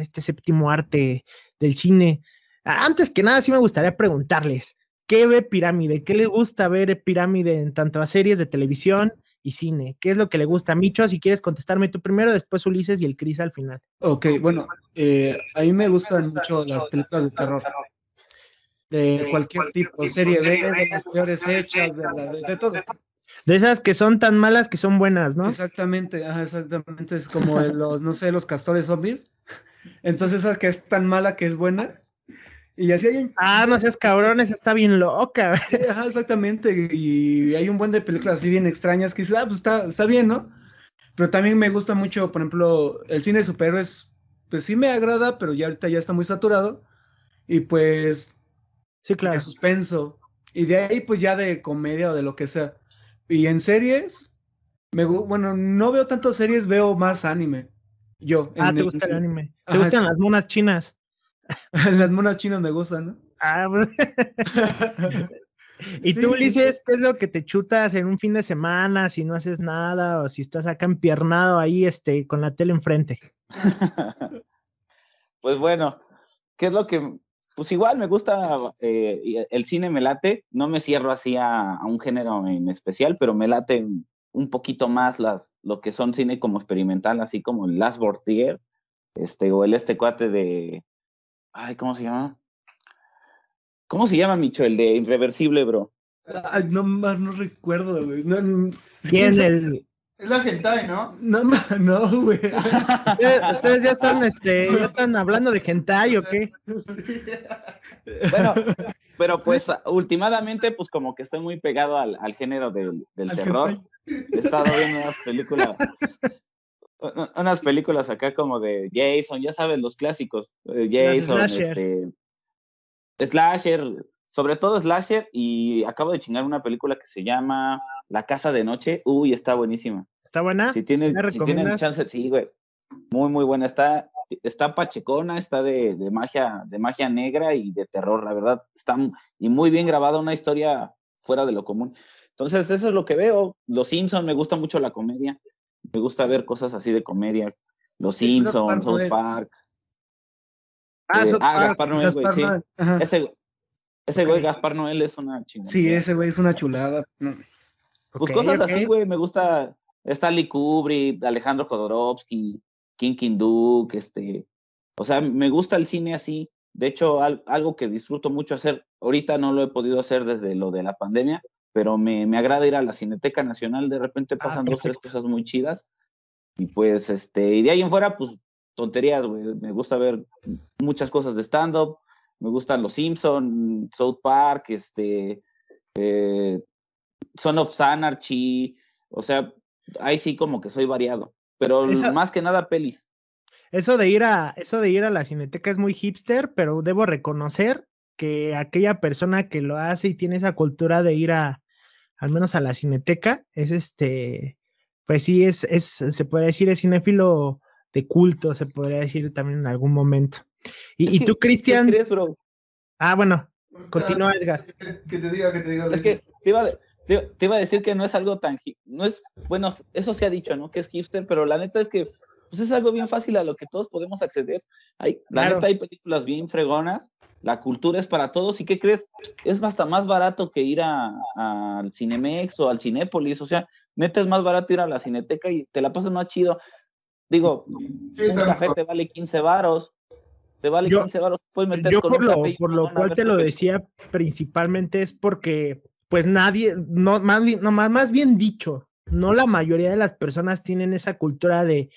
este séptimo arte del cine, antes que nada sí me gustaría preguntarles, ¿qué ve Pirámide? ¿Qué le gusta ver Pirámide en tanto a series de televisión y cine? ¿Qué es lo que le gusta? Micho, si quieres contestarme tú primero, después Ulises y el Cris al final. Ok, bueno, eh, a mí me gustan mucho las películas de terror. De cualquier tipo, serie B, de las peores hechas, de, la- de- de todo. De esas que son tan malas que son buenas, ¿no? Exactamente, ajá, exactamente. Es como los, no sé, los castores zombies. Entonces, esa que es tan mala que es buena. Y así hay un- Ah, no seas cabrón, esa está bien loca. Ajá, exactamente. Y hay un buen de películas así bien extrañas que dices, ah, pues está, está bien, ¿no? Pero también me gusta mucho, por ejemplo, el cine de superhéroes, pues sí me agrada, pero ya ahorita ya está muy saturado. Y pues Sí, claro. de suspenso. Y de ahí, pues ya de comedia o de lo que sea. Y en series, me, bueno, no veo tantas series, veo más anime. Yo. Ah, en- te gusta el anime. Te Ajá, gustan sí. las monas chinas. Las monas chinas me gustan, ¿no? Ah, pues. y Sí, tú, sí, Ulises, ¿qué es lo que te chutas en un fin de semana si no haces nada o si estás acá empiernado ahí este, con la tele enfrente? Pues bueno, ¿qué es lo que...? Pues igual me gusta, eh, el cine me late, no me cierro así a, a un género en especial, pero me late un poquito más las, lo que son cine como experimental, así como el Last Bortier, este, o el este cuate de... Ay, ¿cómo se llama? ¿Cómo se llama, Micho? El de Irreversible, bro. Ay, no más no recuerdo, güey. No, ¿Quién sabe? el, Es la hentai, ¿no? No, no, güey. ustedes, ustedes ya están, este, ya están hablando de hentai o qué? Bueno, pero pues últimamente, pues como que estoy muy pegado al, al género del, del Al terror. hentai. He estado viendo unas películas, unas películas acá como de Jason, ya sabes, los clásicos. eh, Los Jason, slasher. este, slasher, sobre todo slasher, y acabo de chingar una película que se llama La Casa de Noche. Uy, está buenísima. ¿Está buena? Si tienen, ¿Me si tienen chance, sí, güey. Muy, muy buena. Está, está pachecona, está de, de magia, de magia negra y de terror, la verdad. Está y muy bien grabada, una historia fuera de lo común. Entonces, eso es lo que veo. Los Simpsons, me gusta mucho la comedia. Me gusta ver cosas así de comedia. Los Sí, Simpsons, South. Park. Ah, eh, South ah, Park. Gaspar Noé, güey, sí. Ese, ese güey, Gaspar Noel, es una chingada. Sí, ese güey es una chulada. No. Pues cosas así, güey, me gusta Stanley Kubrick, Alejandro Jodorowsky, King King Duke, este, o sea, me gusta el cine así. De hecho, al- algo que disfruto mucho hacer, ahorita no lo he podido hacer desde lo de la pandemia, pero me, me agrada ir a la Cineteca Nacional, de repente Ah, pasan dos, tres cosas muy chidas. Y pues, este, y de ahí en fuera, pues, tonterías, güey. Me gusta ver muchas cosas de stand-up, me gustan los Simpsons, South Park, este, eh, Son of Anarchy, o sea, ahí sí como que soy variado, pero más que nada pelis. Eso de ir a, eso de ir a la cineteca es muy hipster, pero debo reconocer que aquella persona que lo hace y tiene esa cultura de ir a, al menos a la cineteca, es este, pues sí, es, es, se podría decir, es cinéfilo de culto, se podría decir también en algún momento. Y, Es y tú, ¿Qué Cristian, ah, bueno, Continúa, Edgar. Que, que te diga, que te diga. Es que te iba, te, te iba a decir que no es algo tan, no es, bueno, eso se ha dicho, ¿no? Que es hipster, pero la neta es que pues es algo bien fácil a lo que todos podemos acceder. Hay, la Claro. neta hay películas bien fregonas, la cultura es para todos, ¿y qué crees? Es hasta más barato que ir a- al Cinemex o al Cinépolis, o sea, neta es más barato ir a la Cineteca y te la pasas más chido. Digo, Sí, un café te vale 15 varos, te vale Yo- 15 varos, puedes meter Yo con por un lo, café por lo cual te lo decía principalmente es porque, pues nadie, no, más bien, no, más, más bien dicho, no la mayoría de las personas tienen esa cultura de,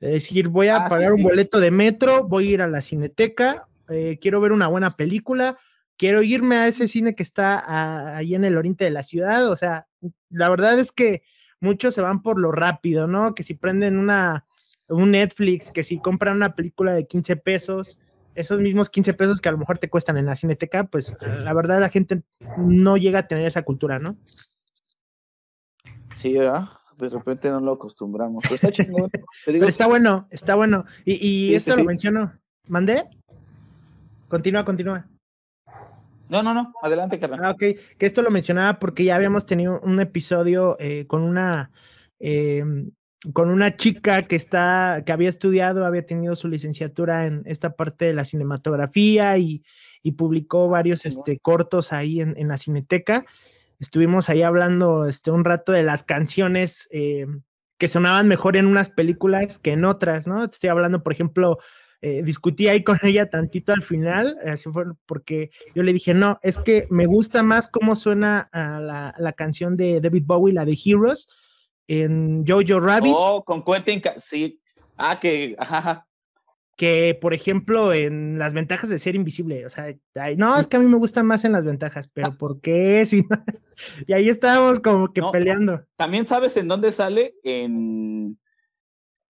de decir, voy a Ah, sí, pagar un sí. boleto de metro, voy a ir a la cineteca, eh, quiero ver una buena película, quiero irme a ese cine que está a- ahí en el oriente de la ciudad, o sea, la verdad es que muchos se van por lo rápido, ¿no? Que si prenden una, un Netflix, que si compran una película de 15 pesos, esos mismos 15 pesos que a lo mejor te cuestan en la cineteca, pues la verdad la gente no llega a tener esa cultura, ¿no? Sí, ¿verdad? De repente no lo acostumbramos. Pero está chingón. Te digo, Pero está bueno, está bueno. Y, y Sí, esto sí, lo sí. menciono. ¿Mandé? Continúa, continúa. No, no, no. Adelante, carnal. Ah, ok, que esto lo mencionaba porque ya habíamos tenido un episodio eh, con una eh, con una chica que está, que había estudiado, había tenido su licenciatura en esta parte de la cinematografía y, y publicó varios este, cortos ahí en, en, la Cineteca. Estuvimos ahí hablando este, un rato de las canciones eh, que sonaban mejor en unas películas que en otras, ¿no? Estoy hablando, por ejemplo, eh, discutí ahí con ella tantito al final, así fue porque yo le dije, no, es que me gusta más cómo suena la, la, canción de David Bowie, la de Heroes, en Jojo Rabbit. Oh, con Quentin, sí. Ah, que, ajá. Que, por ejemplo, en las ventajas de ser invisible, o sea, ay, no, es que a mí me gusta más en las ventajas, pero ¿por qué? Si no? y ahí estábamos como que No, peleando. También sabes en dónde sale, en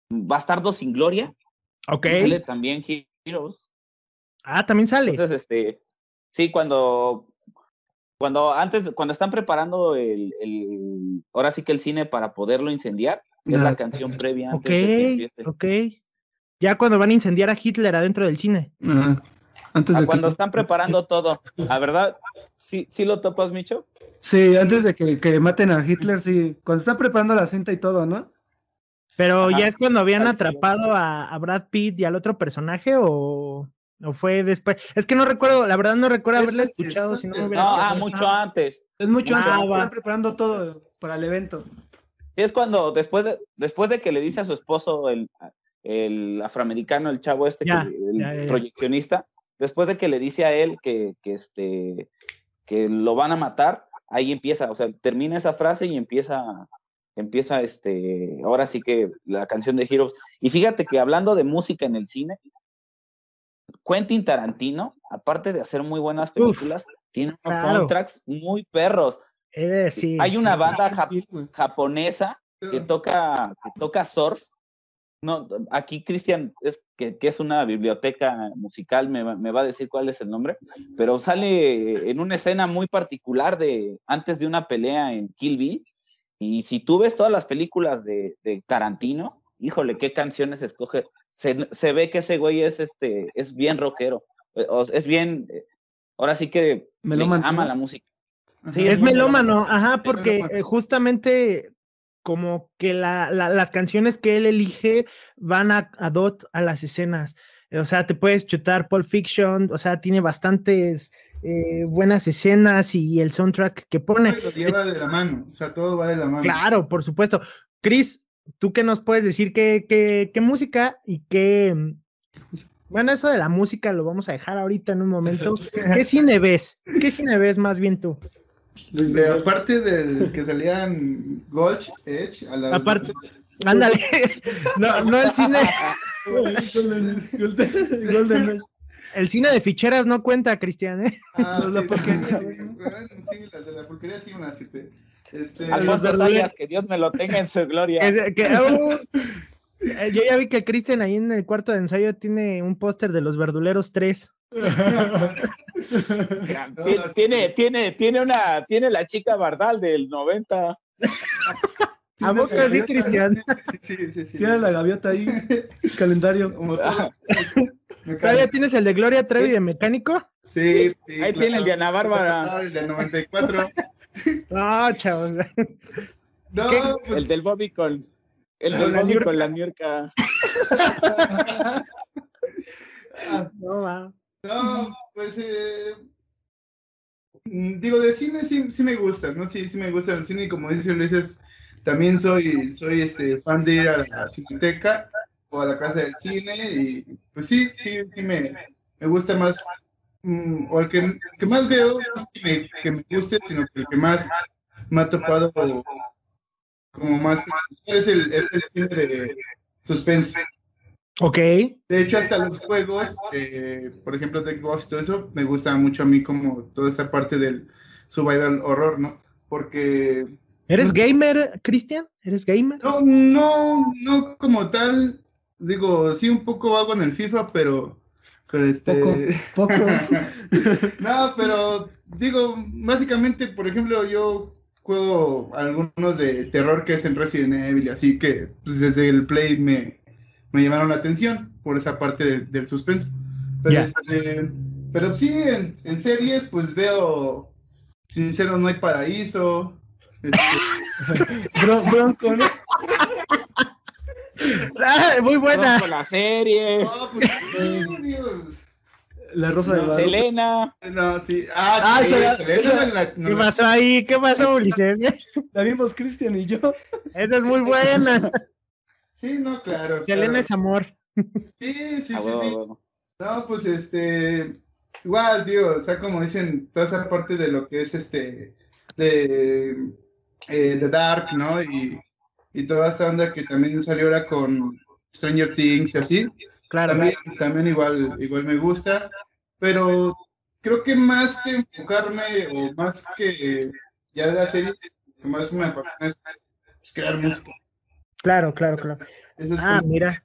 Bastardo sin Gloria. Ok. Sale también Heroes. Ah, también sale. Entonces, este, sí, cuando, cuando antes, cuando están preparando el, el, ahora sí que el cine para poderlo incendiar, es Ah, la sí, canción sí. previa. Ok, antes de que empiece. ok. Ya cuando van a incendiar a Hitler adentro del cine. Ajá. Antes Ah, de que- cuando están preparando todo, ¿la verdad? ¿Sí, sí lo topas, Micho? Sí, antes de que, que maten a Hitler, sí. Cuando están preparando la cinta y todo, ¿no? Pero Ajá. ya es cuando habían atrapado a, a Brad Pitt y al otro personaje o, o fue después. Es que no recuerdo, la verdad no recuerdo haberla escuchado es si no me hubiera No, ah, mucho antes. Es mucho Ah, antes. Están preparando todo para el evento. Es cuando después de, después de que le dice a su esposo el, el afroamericano, el chavo este, Ya, que- el ya, ya, ya. proyeccionista, después de que le dice a él que, que, este, que lo van a matar, ahí empieza, o sea, termina esa frase y empieza, empieza este, ahora sí que la canción de Heroes. Y fíjate que hablando de música en el cine, Quentin Tarantino, aparte de hacer muy buenas películas, tiene unos claro. soundtracks muy perros. He de decir, Hay una sí. banda jap- Sí, güey. japonesa que toca, que toca surf. No, aquí Cristian es que, que es una biblioteca musical, me, va- me va a decir cuál es el nombre, pero sale en una escena muy particular de antes de una pelea en Kill Bill. Y si tú ves todas las películas de, de Tarantino, híjole, qué canciones escoge. Se, se ve que ese güey es este, es bien rockero. eh, Es bien, eh, ahora sí que le Melómano, ama la música. Sí, Es melómano, ajá, porque melómano. eh, justamente como que la- la- las canciones que él elige van a, a dot a las escenas. O sea, te puedes chutar Pulp Fiction, o sea, tiene bastantes eh, buenas escenas y el soundtrack que pone. Lo lleva de la mano, o sea, todo va de la mano. Claro, por supuesto. Chris, ¿tú qué nos puedes decir? ¿Qué, qué, qué música y qué... mm, Bueno, eso de la música lo vamos a dejar ahorita en un momento. ¿Qué cine ves? ¿Qué cine ves más bien tú? De- aparte del que salían Gulch, Edge, a las Aparte- Ándale. No, no el cine. Golden, Golden- Golden. El cine de ficheras no cuenta, Cristian. ¿eh? Ah, sí, porquería, sí, sí, las de la porquería sí me las chuté. Este, A los Alfonso verduleros. Sayas, que Dios me lo tenga en su gloria. Que- que- eh, yo ya vi que Cristian ahí en el cuarto de ensayo tiene un póster de los verduleros 3. Mira, No, ti- no, sí. tiene, tiene, tiene una, tiene la chica Bardal del 90. ¿A poco sí, Cristian? Sí, sí, sí. Tiene la gaviota ahí, calendario. Me ¿Todavía tienes el de Gloria Trevi de mecánico? Sí, sí, Ahí tiene el de Ana Bárbara. El de 94. No, chavos. No, pues El del Bobby con. El del la Bobby con la Niurka. No, va. No, pues eh, digo, de cine sí, sí me gusta, ¿no? Sí, sí me gusta el cine y como dice Ulises, también soy, soy este fan de ir a la cineteca o a la casa del cine y pues sí, sí, sí me, me gusta más, mm, o el que, el que más veo no es que me, que me guste, sino que el que más me ha topado como más es el, es el cine de suspense. Ok. De hecho, hasta los juegos, eh, por ejemplo, de Xbox, todo eso, me gusta mucho a mí como toda esa parte del survival horror, ¿no? Porque ¿Eres No gamer, Cristian? ¿Eres gamer? no, no, no como tal, digo, sí un poco hago en el FIFA, pero, pero este... Poco, poco. no, pero digo, básicamente, por ejemplo, yo juego algunos de terror que es en Resident Evil, así que pues, desde el Play me, me llamaron la atención por esa parte del, del suspenso. Pero, este, pero sí, en, en series, pues veo, sincero, no hay paraíso. Bron- Bronco, ¿no? Ah, muy buena. La serie. no, pues. La Rosa de Guadalupe. Selena. No, sí. Ah, Ah, sí, esa- Selena esa- me la- no ¿Qué pasó ahí? ¿Qué pasó, Ulises? La vimos Cristian y yo. Esa es muy buena. Sí, no, claro. Selena claro. es amor. Sí, sí, sí, sí. No, pues este, igual, tío, o sea, como dicen, toda esa parte de lo que es este, de, eh, de Dark, ¿no? Y, y toda esta onda que también salió ahora con Stranger Things y así, Claro. también, también igual, igual me gusta, pero creo que más que enfocarme o más que ya de la serie, lo que más me apasiona es pues, crear música. Claro, claro, claro. Eso es Ah, como mira.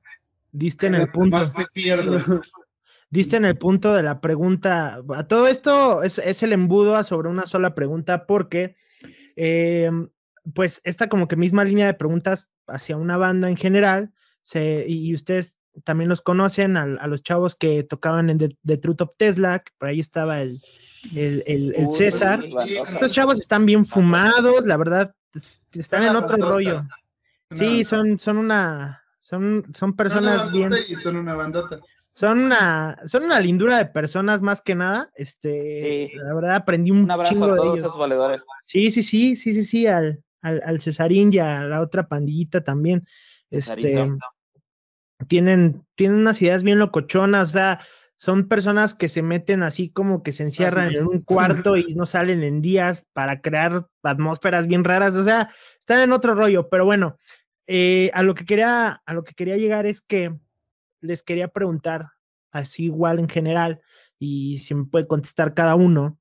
Diste en el punto. Más me pierdo. Diste en el punto de la pregunta. A todo esto es, es el embudo sobre una sola pregunta porque, eh, pues, esta como que misma línea de preguntas hacia una banda en general, se, y ustedes también los conocen, a, los chavos que tocaban en The, The Truth of Tesla, que por ahí estaba el, el, el- el Uy, César. Estos chavos están bien fumados, la verdad, están en otro rollo. Sí, son, son una, son, son Son una personas bien, y son una bandota. Son una, son una lindura de personas más que nada. Este, Sí. la verdad aprendí un, Un abrazo chingo a de todos ellos. esos valedores. Sí, sí, sí, sí, sí, sí, al, al, al Cesarín y a la otra pandillita también. Este, Cesarito. tienen, tienen unas ideas bien locochonas, o sea, son personas que se meten así como que se encierran en un cuarto y no salen en días para crear atmósferas bien raras, o sea, están en otro rollo, pero bueno, eh, a lo que quería, a lo que quería llegar es que les quería preguntar, así igual en general, y si me puede contestar cada uno,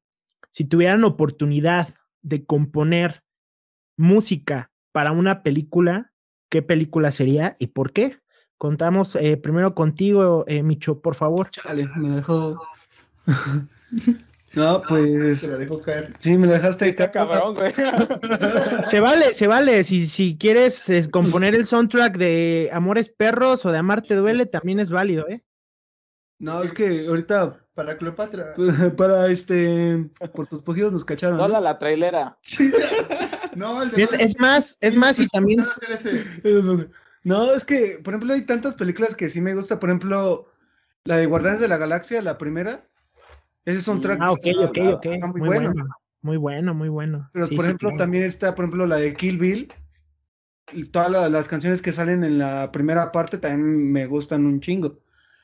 si tuvieran oportunidad de componer música para una película, ¿qué película sería y por qué? Contamos eh, primero contigo, eh, Micho, por favor. Chale, me dejó. no, Se pues. la dejo caer. Sí, me dejaste Está caer. cabrón, güey. Se vale, se vale. Si, si quieres componer el soundtrack de Amores Perros o de Amarte Duele, también es válido, ¿eh? No, es que ahorita Para Cleopatra. para este por tus poquitos nos cacharon. ¿no? Hola, la trailera. Sí, no, el de Es, es más, es más, y también. No, es que, por ejemplo, hay tantas películas que sí me gusta. Por ejemplo, la de Guardianes de la Galaxia, la primera. Ese es un Mm, track. Ah, ok, ok, ok. está Muy muy bueno. bueno. Muy bueno, muy bueno. Pero, Sí, por sí, ejemplo, claro. también está, por ejemplo, la de Kill Bill. Y todas la- las canciones que salen en la primera parte también me gustan un chingo.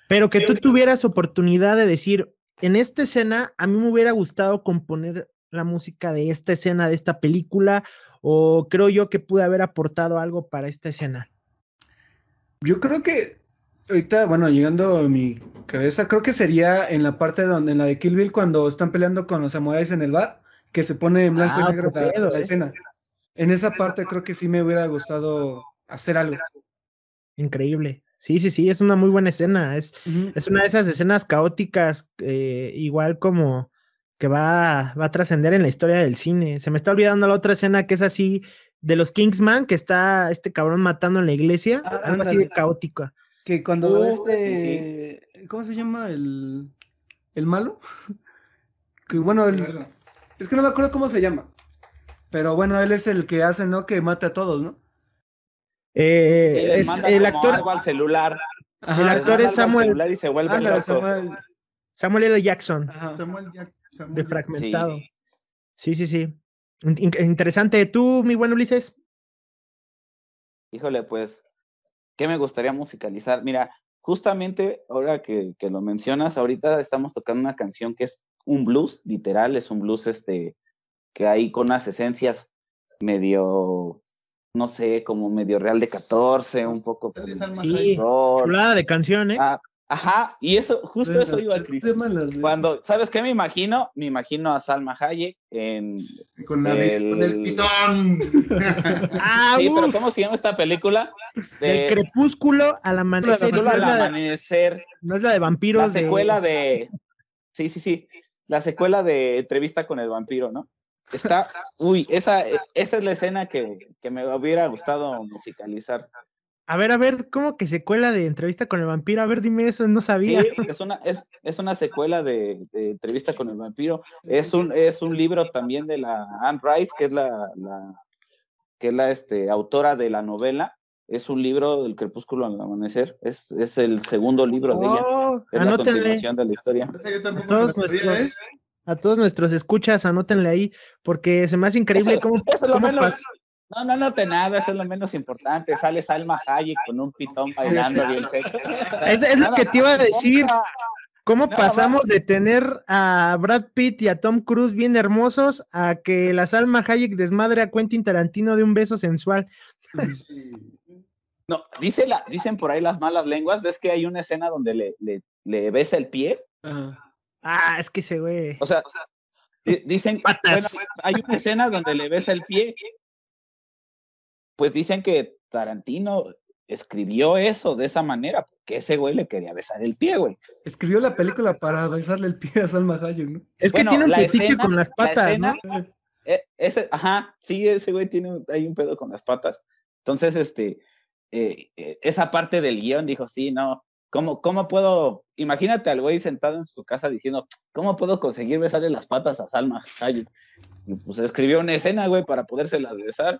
Pero que tú tuvieras oportunidad de decir, en esta escena, a mí me hubiera gustado componer la música de esta escena, de esta película, o creo yo que pude haber aportado algo para esta escena. Yo creo que ahorita, bueno, llegando a mi cabeza, creo que sería en la parte donde, en la de Kill Bill, cuando están peleando con los samuráis en el bar, que se pone en blanco Ah, y negro otro la, pedo, la ¿eh? escena. En esa parte creo que sí me hubiera gustado hacer algo. Increíble. Sí, sí, sí, es una muy buena escena. Es, es una de esas escenas caóticas, eh, igual como que va, va a trascender en la historia del cine. Se me está olvidando la otra escena que es así de los Kingsman, que está este cabrón matando en la iglesia, Ah, algo así de caótica. Que cuando Uh, este, ¿cómo se llama el, el malo? Que bueno, el, es que no me acuerdo cómo se llama. Pero bueno, él es el que hace, ¿no? Que mata a todos, ¿no? Eh, es el actor, algo al celular. Ajá, El actor es Samuel- celular y se vuelve ándale, loco. Samuel. Samuel L. Jackson, Ajá. Samuel Jack- Samuel de Fragmentado. Sí, sí, sí. In- in- interesante. ¿Tú, mi buen Ulises? Híjole, pues, ¿qué me gustaría musicalizar? Mira, justamente ahora que, que lo mencionas, ahorita estamos tocando una canción que es un blues, literal, es un blues este, que hay con unas esencias medio, no sé, como medio real de 14, un poco Sí. Chulada de canción, ¿eh? Ah, ajá, y eso, justo eso iba a temas las de- Cuando, ¿sabes qué me imagino? Me imagino a Salma Hayek en... Con, la, vi- con el El- titón. Ah, Sí, pero uf, ¿cómo se llama esta película? Del crepúsculo al amanecer. Crepúsculo No es, al la de, amanecer. no es la de vampiros. la de- secuela de... Sí, sí, sí. La secuela de Entrevista con el vampiro, ¿no? Está... Uy, esa, esa es la escena que, que me hubiera gustado musicalizar. A ver, a ver, ¿cómo que secuela de entrevista con el vampiro? A ver, dime eso, no sabía. Sí, es una, es, es una secuela de, de Entrevista con el vampiro. Es un, es un libro también de la Anne Rice, que es la, la- que es la este, autora de la novela. es un libro del Crepúsculo al Amanecer. Es, es el segundo libro de ella. Oh, Es la anótenle. continuación de la historia. Yo A todos, nuestros, ¿eh? a todos nuestros escuchas, anótenle ahí, porque se me hace increíble Eso- cómo, eso es lo cómo pas- No, no note nada, eso es lo menos importante. Sale Salma Hayek con un pitón bailando bien seco. Es, es lo que te iba a decir. ¿Cómo No, pasamos de tener a Brad Pitt y a Tom Cruise bien hermosos a que la Salma Hayek desmadre a Quentin Tarantino de un beso sensual? No, dice la, dicen por ahí las malas lenguas, ves que hay una escena donde le, le, le besa el pie. Ah, es que ese güey. O sea, di- dicen, Patas. bueno, hay una escena donde le besa el pie. Pues dicen que Tarantino escribió eso de esa manera, porque ese güey le quería besar el pie, güey. Escribió la película para besarle el pie a Salma Hayek, ¿no? Es que Bueno, tiene un la fetiche escena- con las la patas, escena- ¿no? E- ese, ajá, sí, ese güey tiene, un- hay un pedo con las patas. Entonces, este, eh, eh, esa parte del guion dijo, sí, no, ¿cómo, cómo puedo, imagínate al güey sentado en su casa diciendo, ¿cómo puedo conseguir besarle las patas a Salma Hayek? Y pues escribió una escena, güey, para podérselas besar.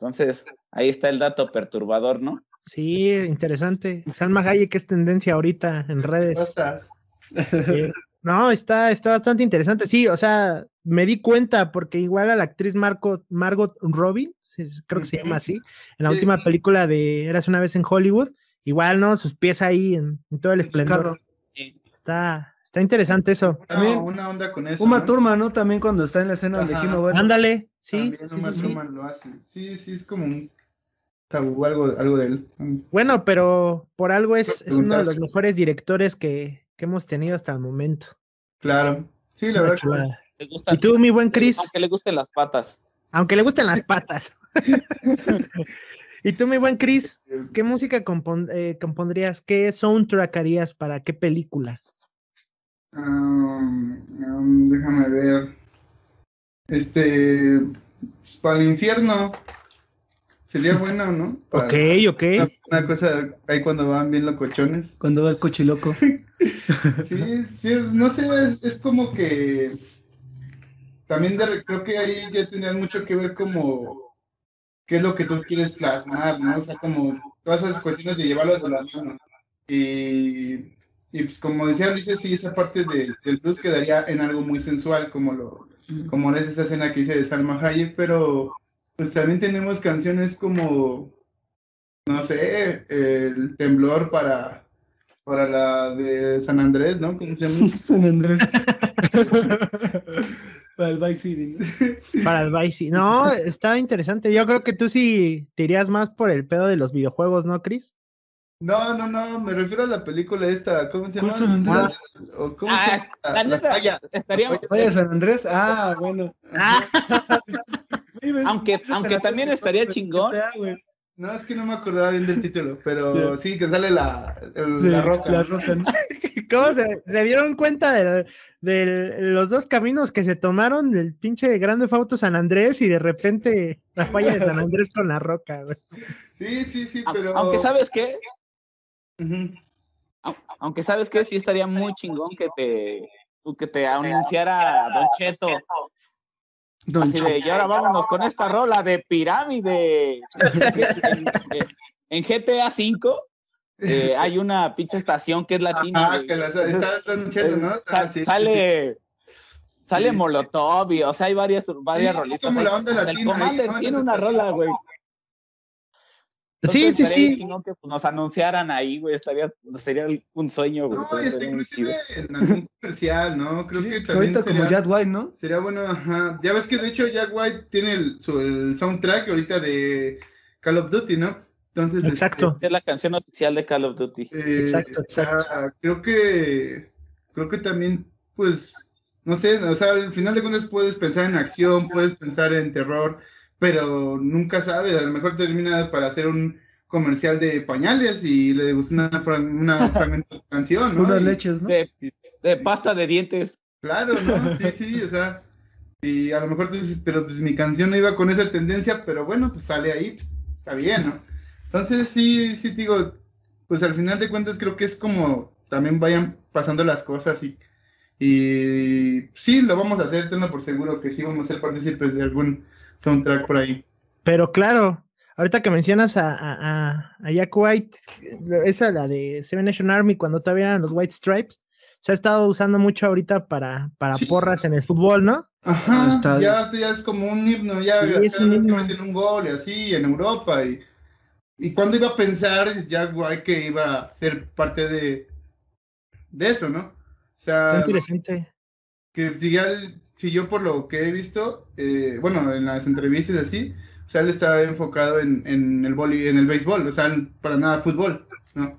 Entonces, ahí está el dato perturbador, ¿no? Sí, interesante. Salma Hayek es tendencia ahorita en redes. Sí. No, está, está bastante interesante. Sí, o sea, me di cuenta porque igual a la actriz Marco, Margot Robbie, sí, creo que se llama así, en la Sí. última película de Eras una vez en Hollywood, igual, ¿no? Sus pies ahí en, en todo el esplendor. Está, está interesante eso. También una onda con eso. Uma ¿no? Thurman, ¿no? También cuando está en la escena de. Kino Bueno. Ándale, sí, También sí, Uma sí, sí. Thurman lo hace. Sí, sí, es como un tabú, algo, algo de él. Bueno, pero por algo es, es uno de los mejores directores que, que hemos tenido hasta el momento. Claro. Sí, Es la verdad. chulada. Le gustan, Y tú, mi buen Chris, aunque le gusten las patas. aunque le gusten las patas. y tú, mi buen Chris, ¿qué música compon- eh, compondrías? ¿Qué soundtrack harías para qué película? Um, um, déjame ver. Este. pues, para el infierno. Sería bueno, ¿no? Para Ok, ok. Una, una cosa ahí cuando van bien locochones. Cuando va el cochiloco. Sí, sí, no sé, es, es como que. También de- creo que ahí ya tendría mucho que ver como. ¿Qué es lo que tú quieres plasmar, no? O sea, como todas esas cuestiones de llevarlas de la mano. Y. Y pues como decía Ulises, sí, esa parte de- del blues quedaría en algo muy sensual, como lo, como es esa escena que hice de Salma Hayek, pero pues también tenemos canciones como, no sé, el temblor para, para la de San Andrés, ¿no? ¿Cómo se llama? San Andrés. Para el Vice City. Para el Vice. City. No, está interesante. Yo creo que tú sí te irías más por el pedo de los videojuegos, ¿no, Chris? No, no, no, me refiero a la película esta, ¿cómo se ¿Cuál llama? San Andrés? La- o ¿Cómo Ah, se llama? La La, neta, falla. estaría, San Andrés. Ah, bueno. Ah, Aunque- aunque también estaría chingón. No, es que no me acordaba bien del título, pero sí, que sale la, el- Sí, la roca. La roca. ¿no? ¿Cómo se, se dieron cuenta de, de los dos caminos que se tomaron del pinche Grande Fauto San Andrés y de repente la falla de San Andrés con la roca, güey? Sí, sí, sí, pero... aunque sabes qué, Aunque sabes que sí estaría muy chingón que te que te anunciara Don Cheto. Don así de y ahora vámonos con esta rola de pirámide. En, en GTA V eh, hay una pinche estación que es latina Ah, que la, está Don Cheto, ¿no? Ah, sí, sale sí. sale. Molotov y o sea hay varias varias rolitas tiene una rola güey Entonces, sí, sí. chingón que pues, nos anunciaran ahí güey estaría sería un sueño güey No, chido. inclusive en algún comercial, ¿no? Creo Sí, que pues también ahorita sería, como Jack White, ¿no? sería bueno, ajá. Ya ves que de hecho Jack White tiene el, su, el soundtrack ahorita de Call of Duty, ¿no? Entonces, este, Exacto. es la canción oficial de Call of Duty Eh, Exacto, o sea, exacto. creo que creo que también, pues, no sé, o sea, al final de cuentas puedes pensar en acción, puedes pensar en terror, pero nunca sabes, a lo mejor terminas para hacer un comercial de pañales y le gusta una, fra- una fragmento de canción, ¿no? Unas leches, ¿no? de, de pasta de dientes. Claro, ¿no? Sí, sí, o sea, y a lo mejor tú dices, pero pues mi canción no iba con esa tendencia, pero bueno, pues sale ahí, pues, está bien, ¿no? Entonces sí, sí, te digo, pues al final de cuentas creo que es como también vayan pasando las cosas y, y sí, lo vamos a hacer, tenlo por seguro que sí vamos a ser partícipes de algún soundtrack por ahí. Pero claro, ahorita que mencionas a, a, a, Jack White, esa la de Seven Nation Army, cuando todavía eran los White Stripes, se ha estado usando mucho ahorita para, para porras en el fútbol, ¿no? Ajá, ya, ya, es como un himno, ya sí, es un himno. meten un gol y así en Europa. Y, y cuando iba a pensar Jack White que iba a ser parte de, de eso, ¿no? O sea, Está interesante. Que si, ya, si yo por lo que he visto, eh, bueno, en las entrevistas así, o sea, él estaba enfocado en, en el boli, en el béisbol, o sea, para nada fútbol, ¿no?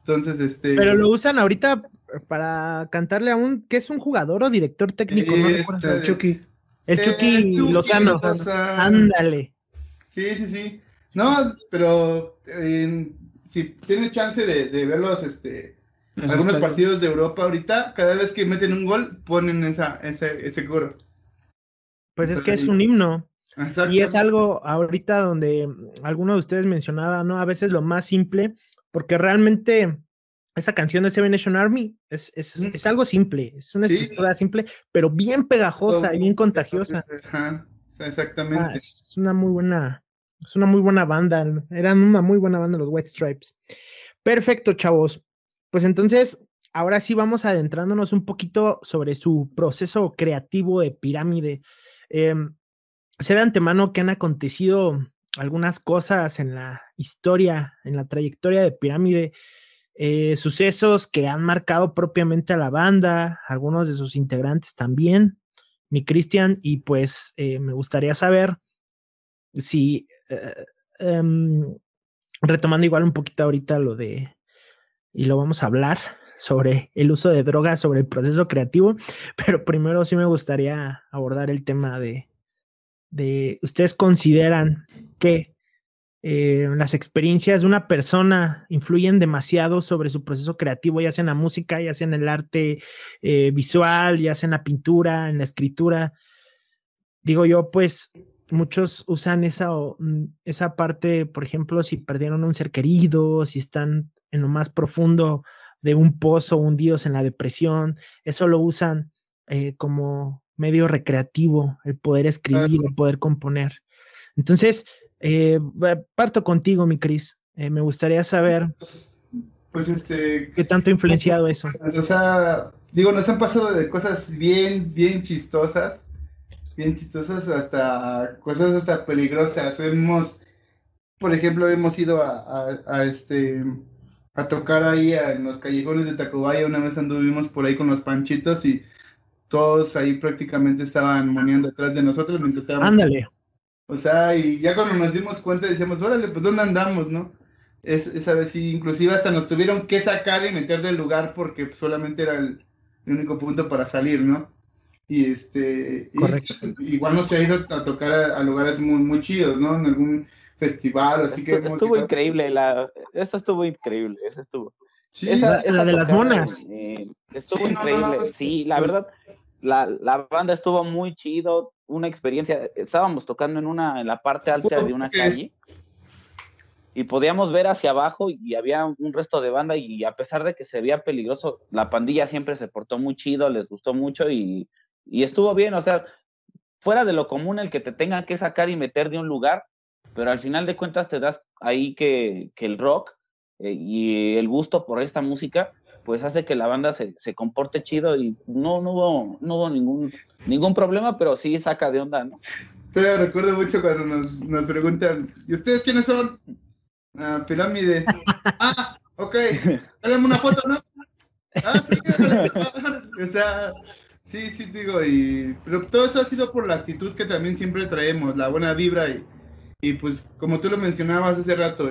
Entonces, este. Pero lo usan ahorita para cantarle a un que es un jugador o director técnico, ¿no? Este, el Chucky. El Chucky Lozano. Ándale. Sí, sí, sí. No, pero eh, si tienes chance de, de verlos, este, algunos partidos de Europa ahorita, cada vez que meten un gol, ponen esa, ese, ese coro. Pues es que es un himno. Y es algo ahorita donde alguno de ustedes mencionaba, ¿no? A veces lo más simple, porque realmente esa canción de Seven Nation Army es, es, es algo simple, es una estructura simple, pero bien pegajosa y bien contagiosa. Ajá, exactamente. Ah, es una muy buena, es una muy buena banda, eran una muy buena banda los White Stripes. Perfecto, chavos. Pues entonces, ahora sí vamos adentrándonos un poquito sobre su proceso creativo de pirámide. Eh, sé de antemano que han acontecido algunas cosas en la historia, en la trayectoria de pirámide, eh, sucesos que han marcado propiamente a la banda, algunos de sus integrantes también, mi Cristian, y pues eh, me gustaría saber si, eh, em, retomando igual un poquito ahorita lo de, y lo vamos a hablar sobre el uso de drogas, sobre el proceso creativo, pero primero sí me gustaría abordar el tema de, de ¿ustedes consideran que eh, las experiencias de una persona influyen demasiado sobre su proceso creativo, ya sea en la música, ya sea en el arte eh, visual, ya sea en la pintura, en la escritura? Digo yo, pues muchos usan esa, mm, esa parte, por ejemplo, si perdieron un ser querido, si están en lo más profundo de un pozo hundidos en la depresión, eso lo usan eh, como medio recreativo, el poder escribir, el poder componer. Entonces, eh, parto contigo, mi Cris. Eh, me gustaría saber. Pues, pues, este. ¿Qué tanto ha influenciado eso? O sea, digo, nos han pasado de cosas bien, bien chistosas. Bien chistosas hasta cosas hasta peligrosas. Hemos, por ejemplo, hemos ido a, este a tocar ahí en los callejones de Tacubaya. Una vez anduvimos por ahí con los panchitos y todos ahí prácticamente estaban muriendo detrás de nosotros mientras estábamos. Ándale. O sea, y ya cuando nos dimos cuenta decíamos, órale, pues ¿dónde andamos, no? Es, esa vez sí, inclusive hasta nos tuvieron que sacar y meter del lugar porque solamente era el, único punto para salir, ¿no? Y este, igual nos ha ido a tocar a, lugares muy, muy chidos, ¿no? En algún festival, así que... Estuvo increíble, la, eso estuvo increíble, eso estuvo. Sí, esa, de las monas. Eh, estuvo increíble, sí, la pues verdad la, la, banda estuvo muy chido, una experiencia, estábamos tocando en una, en la parte alta de una calle y podíamos ver hacia abajo y había un resto de banda y a pesar de que se veía peligroso, la pandilla siempre se portó muy chido, les gustó mucho y, y estuvo bien, o sea, fuera de lo común el que te tengan que sacar y meter de un lugar, pero al final de cuentas te das ahí que, que el rock eh, y el gusto por esta música pues hace que la banda se, se comporte chido y no, no, hubo, no hubo ningún, ningún problema, pero sí saca de onda, ¿no? Todavía recuerdo mucho cuando nos, nos preguntan, ¿y ustedes quiénes son? Ah, pirámide. ah, ok, háganme una foto, ¿no? Ah, sí, o sea, sí, sí, digo, y, pero todo eso ha sido por la actitud que también siempre traemos, la buena vibra y, y pues como tú lo mencionabas hace rato,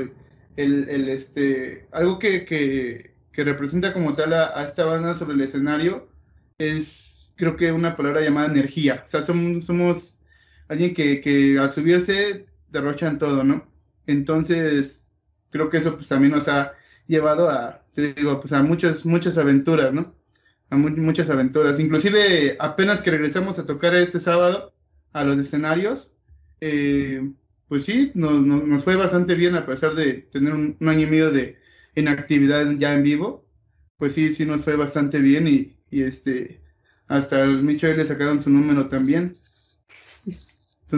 el, el este, algo que, que que representa como tal a, esta banda sobre el escenario es, creo que una palabra llamada energía. O sea, somos, somos alguien que, que al subirse derrochan todo, ¿no? Entonces, creo que eso pues también nos ha llevado a, te digo, pues a muchas, muchas aventuras, ¿no? A muchas aventuras. Inclusive, apenas que regresamos a tocar este sábado a los escenarios, eh, pues sí, nos, nos, fue bastante bien a pesar de tener un año y medio de, en actividad ya en vivo, pues sí, sí nos fue bastante bien y, y este, hasta el Micho le sacaron su número también.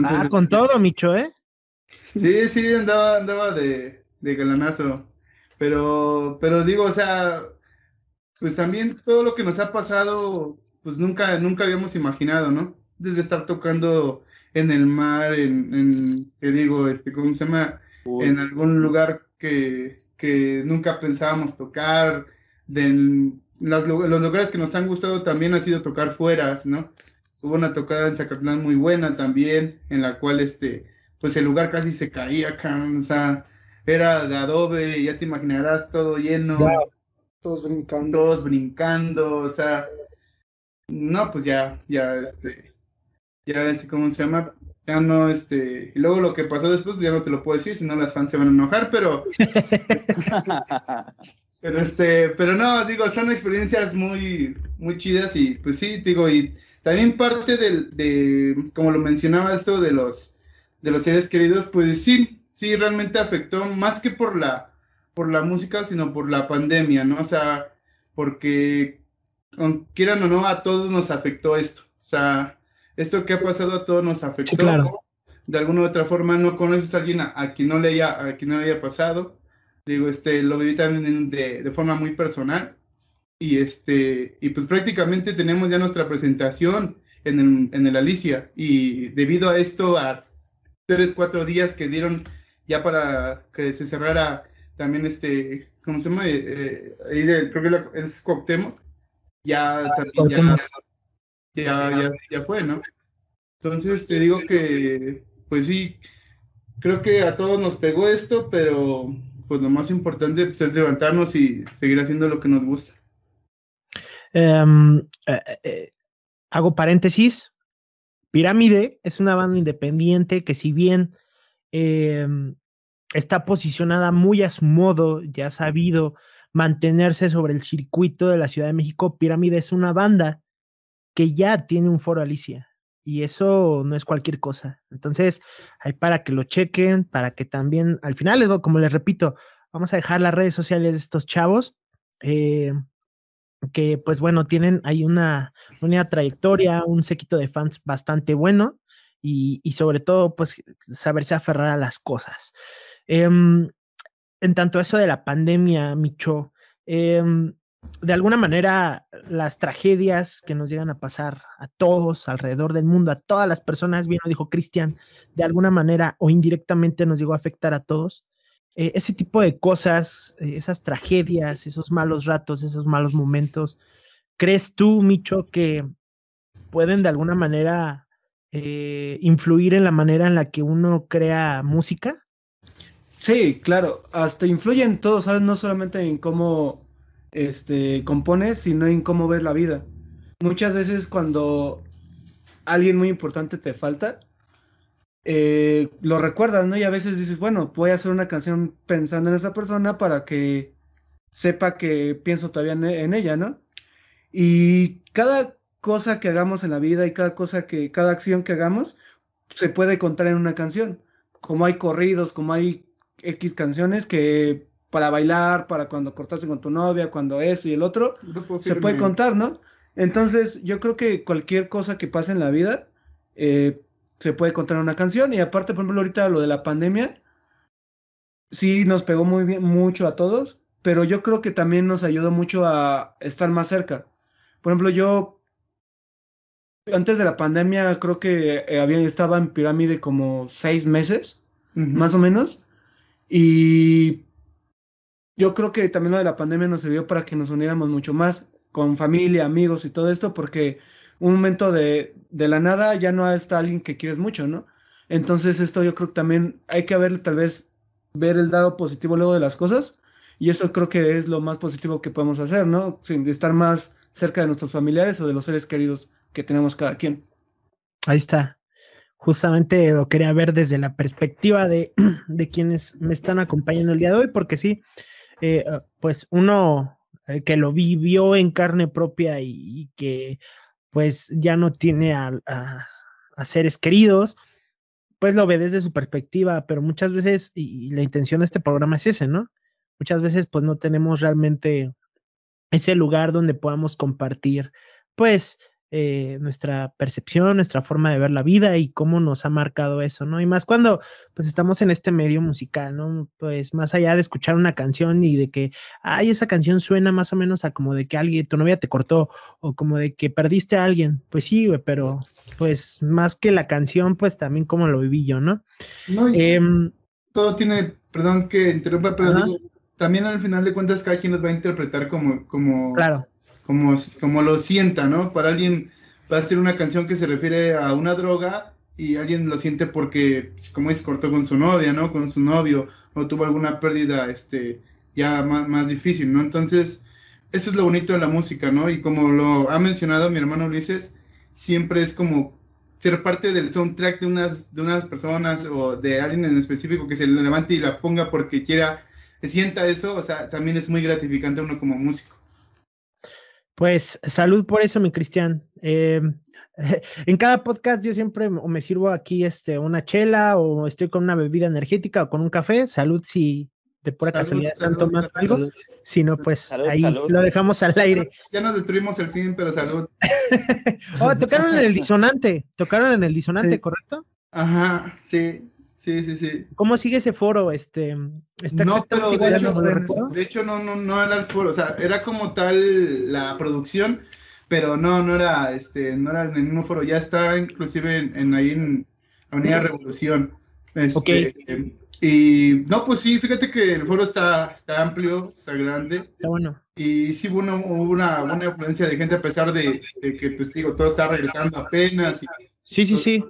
ah, con todo, Micho, ¿eh? Sí, sí, andaba, andaba de, de galanazo. Pero, pero digo, o sea, pues también todo lo que nos ha pasado, pues nunca, nunca habíamos imaginado, ¿no? Desde estar tocando en el mar, en, en ¿qué digo? Este, ¿cómo se llama? En algún lugar que, que nunca pensábamos tocar, de las, los lugares que nos han gustado también ha sido tocar fuera, ¿no? Hubo una tocada en Zacatlán muy buena también, en la cual, este, pues el lugar casi se caía acá, o sea, era de adobe, ya te imaginarás, todo lleno. Todos brincando. Todos brincando, o sea, no, pues ya, ya, este, ya, este, ¿cómo se llama? Ya no, este, y luego lo que pasó después, ya no te lo puedo decir, si no las fans se van a enojar, pero, pero este, pero no, digo, son experiencias muy, muy chidas y pues sí, digo, y también parte del, de, como lo mencionaba esto de los, de los seres queridos, pues sí, sí, realmente afectó más que por la, por la música, sino por la pandemia, ¿no? O sea, porque, quieran o no, a todos nos afectó esto. O sea, esto que ha pasado a todos nos afectó. claro. De alguna u otra forma, no conoces a alguien a, quien no le haya, a quien no le haya pasado. Digo, este, lo viví también de, de, forma muy personal. Y este, y pues prácticamente tenemos ya nuestra presentación en el, en el Alicia. Y debido a esto, a tres, cuatro días que dieron ya para que se cerrara también este, ¿cómo se llama? Eh, de, creo que es, es ya, ya, ya, ya, fue, ¿no? Entonces te digo que, pues sí, creo que a todos nos pegó esto, pero pues lo más importante pues, es levantarnos y seguir haciendo lo que nos gusta. Em, eh, eh, hago paréntesis. Pirámide es una banda independiente que si bien Em, está posicionada muy a su modo, ya ha sabido mantenerse sobre el circuito de la Ciudad de México. Pirámide es una banda que ya tiene un foro Alicia y eso no es cualquier cosa. Entonces, hay para que lo chequen, para que también, al final, como les repito, vamos a dejar las redes sociales de estos chavos. Eh, que pues bueno, tienen ahí una, trayectoria, un séquito de fans bastante bueno y, sobre todo, pues, saberse aferrar a las cosas. Em, en tanto eso de la pandemia, Micho, em, de alguna manera las tragedias que nos llegan a pasar a todos alrededor del mundo, a todas las personas, bien lo dijo Cristian, de alguna manera o indirectamente nos llegó a afectar a todos. Eh, ese tipo de cosas, eh, esas tragedias, esos malos ratos, esos malos momentos, ¿crees tú, Micho, que pueden de alguna manera eh, influir en la manera en la que uno crea música? Sí, claro, hasta influye en todo, ¿sabes? No solamente en cómo este, compones, sino en cómo ves la vida. Muchas veces cuando alguien muy importante te falta, eh, lo recuerdas, ¿no? Y a veces dices, bueno, voy a hacer una canción pensando en esa persona para que sepa que pienso todavía en ella, ¿no? Y cada cosa que hagamos en la vida y cada cosa que, cada acción que hagamos, se puede contar en una canción. Como hay corridos, como hay X canciones que para bailar, para cuando cortaste con tu novia, cuando eso y el otro, se puede contar, ¿no? Entonces, yo creo que cualquier cosa que pase en la vida eh, se puede contar en una canción. Y aparte, por ejemplo, ahorita lo de la pandemia, sí nos pegó muy bien, mucho a todos, pero yo creo que también nos ayudó mucho a estar más cerca. Por ejemplo, yo antes de la pandemia creo que eh, había, estaba en pirámide como seis meses, más o menos. Y yo creo que también lo de la pandemia nos sirvió para que nos uniéramos mucho más con familia, amigos y todo esto, porque un momento de, de la nada ya no está alguien que quieres mucho, ¿no? Entonces esto yo creo que también hay que ver, tal vez, ver el lado positivo luego de las cosas. Y eso creo que es lo más positivo que podemos hacer, ¿no? Sin estar más cerca de nuestros familiares o de los seres queridos que tenemos cada quien. Ahí está. Justamente lo quería ver desde la perspectiva de, quienes me están acompañando el día de hoy, porque sí, eh, pues uno eh, que lo vivió en carne propia y, que pues ya no tiene a, seres queridos, pues lo ve desde su perspectiva, pero muchas veces, y, la intención de este programa es ese, ¿no? Muchas veces pues no tenemos realmente ese lugar donde podamos compartir, pues, eh, nuestra percepción, nuestra forma de ver la vida y cómo nos ha marcado eso, ¿no? Y más cuando pues estamos en este medio musical, ¿no? Pues más allá de escuchar una canción y de que, ay, esa canción suena más o menos a como de que alguien, tu novia te cortó o como de que perdiste a alguien, pues sí, güey, pero pues más que la canción, pues también como lo viví yo, ¿no? No, Em, todo tiene, perdón que interrumpa, pero digo, también al final de cuentas cada quien los va a interpretar como, como, claro, como, como lo sienta, ¿no? Para alguien va a ser una canción que se refiere a una droga y alguien lo siente porque, pues, como dices, cortó con su novia, ¿no? Con su novio o tuvo alguna pérdida, este, ya más, más difícil, ¿no? Entonces, eso es lo bonito de la música, ¿no? Y como lo ha mencionado mi hermano Ulises, siempre es como ser parte del soundtrack de unas, de unas personas o de alguien en específico que se levante y la ponga porque quiera, sienta eso, o sea, también es muy gratificante uno como músico. Pues salud por eso, mi Cristian. Eh, en cada podcast yo siempre o me sirvo aquí este, una chela o estoy con una bebida energética o con un café. Salud si de pura Salud, casualidad están tomando salud. algo. Si no, pues Salud, ahí salud. lo dejamos al aire. Ya nos destruimos el fin, pero salud. Oh, tocaron en el disonante. Tocaron en el disonante, Sí. ¿correcto? Ajá, sí, sí, sí, sí. ¿Cómo sigue ese foro? Este, ¿está No, pero de hecho, de hecho no, no, no era el foro, o sea, era como tal la producción, pero no, no era, este, no era en el mismo foro, ya está inclusive en, en ahí en Avenida Revolución. Este, Y no, pues sí, fíjate que el foro está, está amplio, está grande, Está bueno. y sí hubo una, hubo una buena afluencia de gente a pesar de, de que, pues digo, todo está regresando apenas, y, Sí, sí, sí.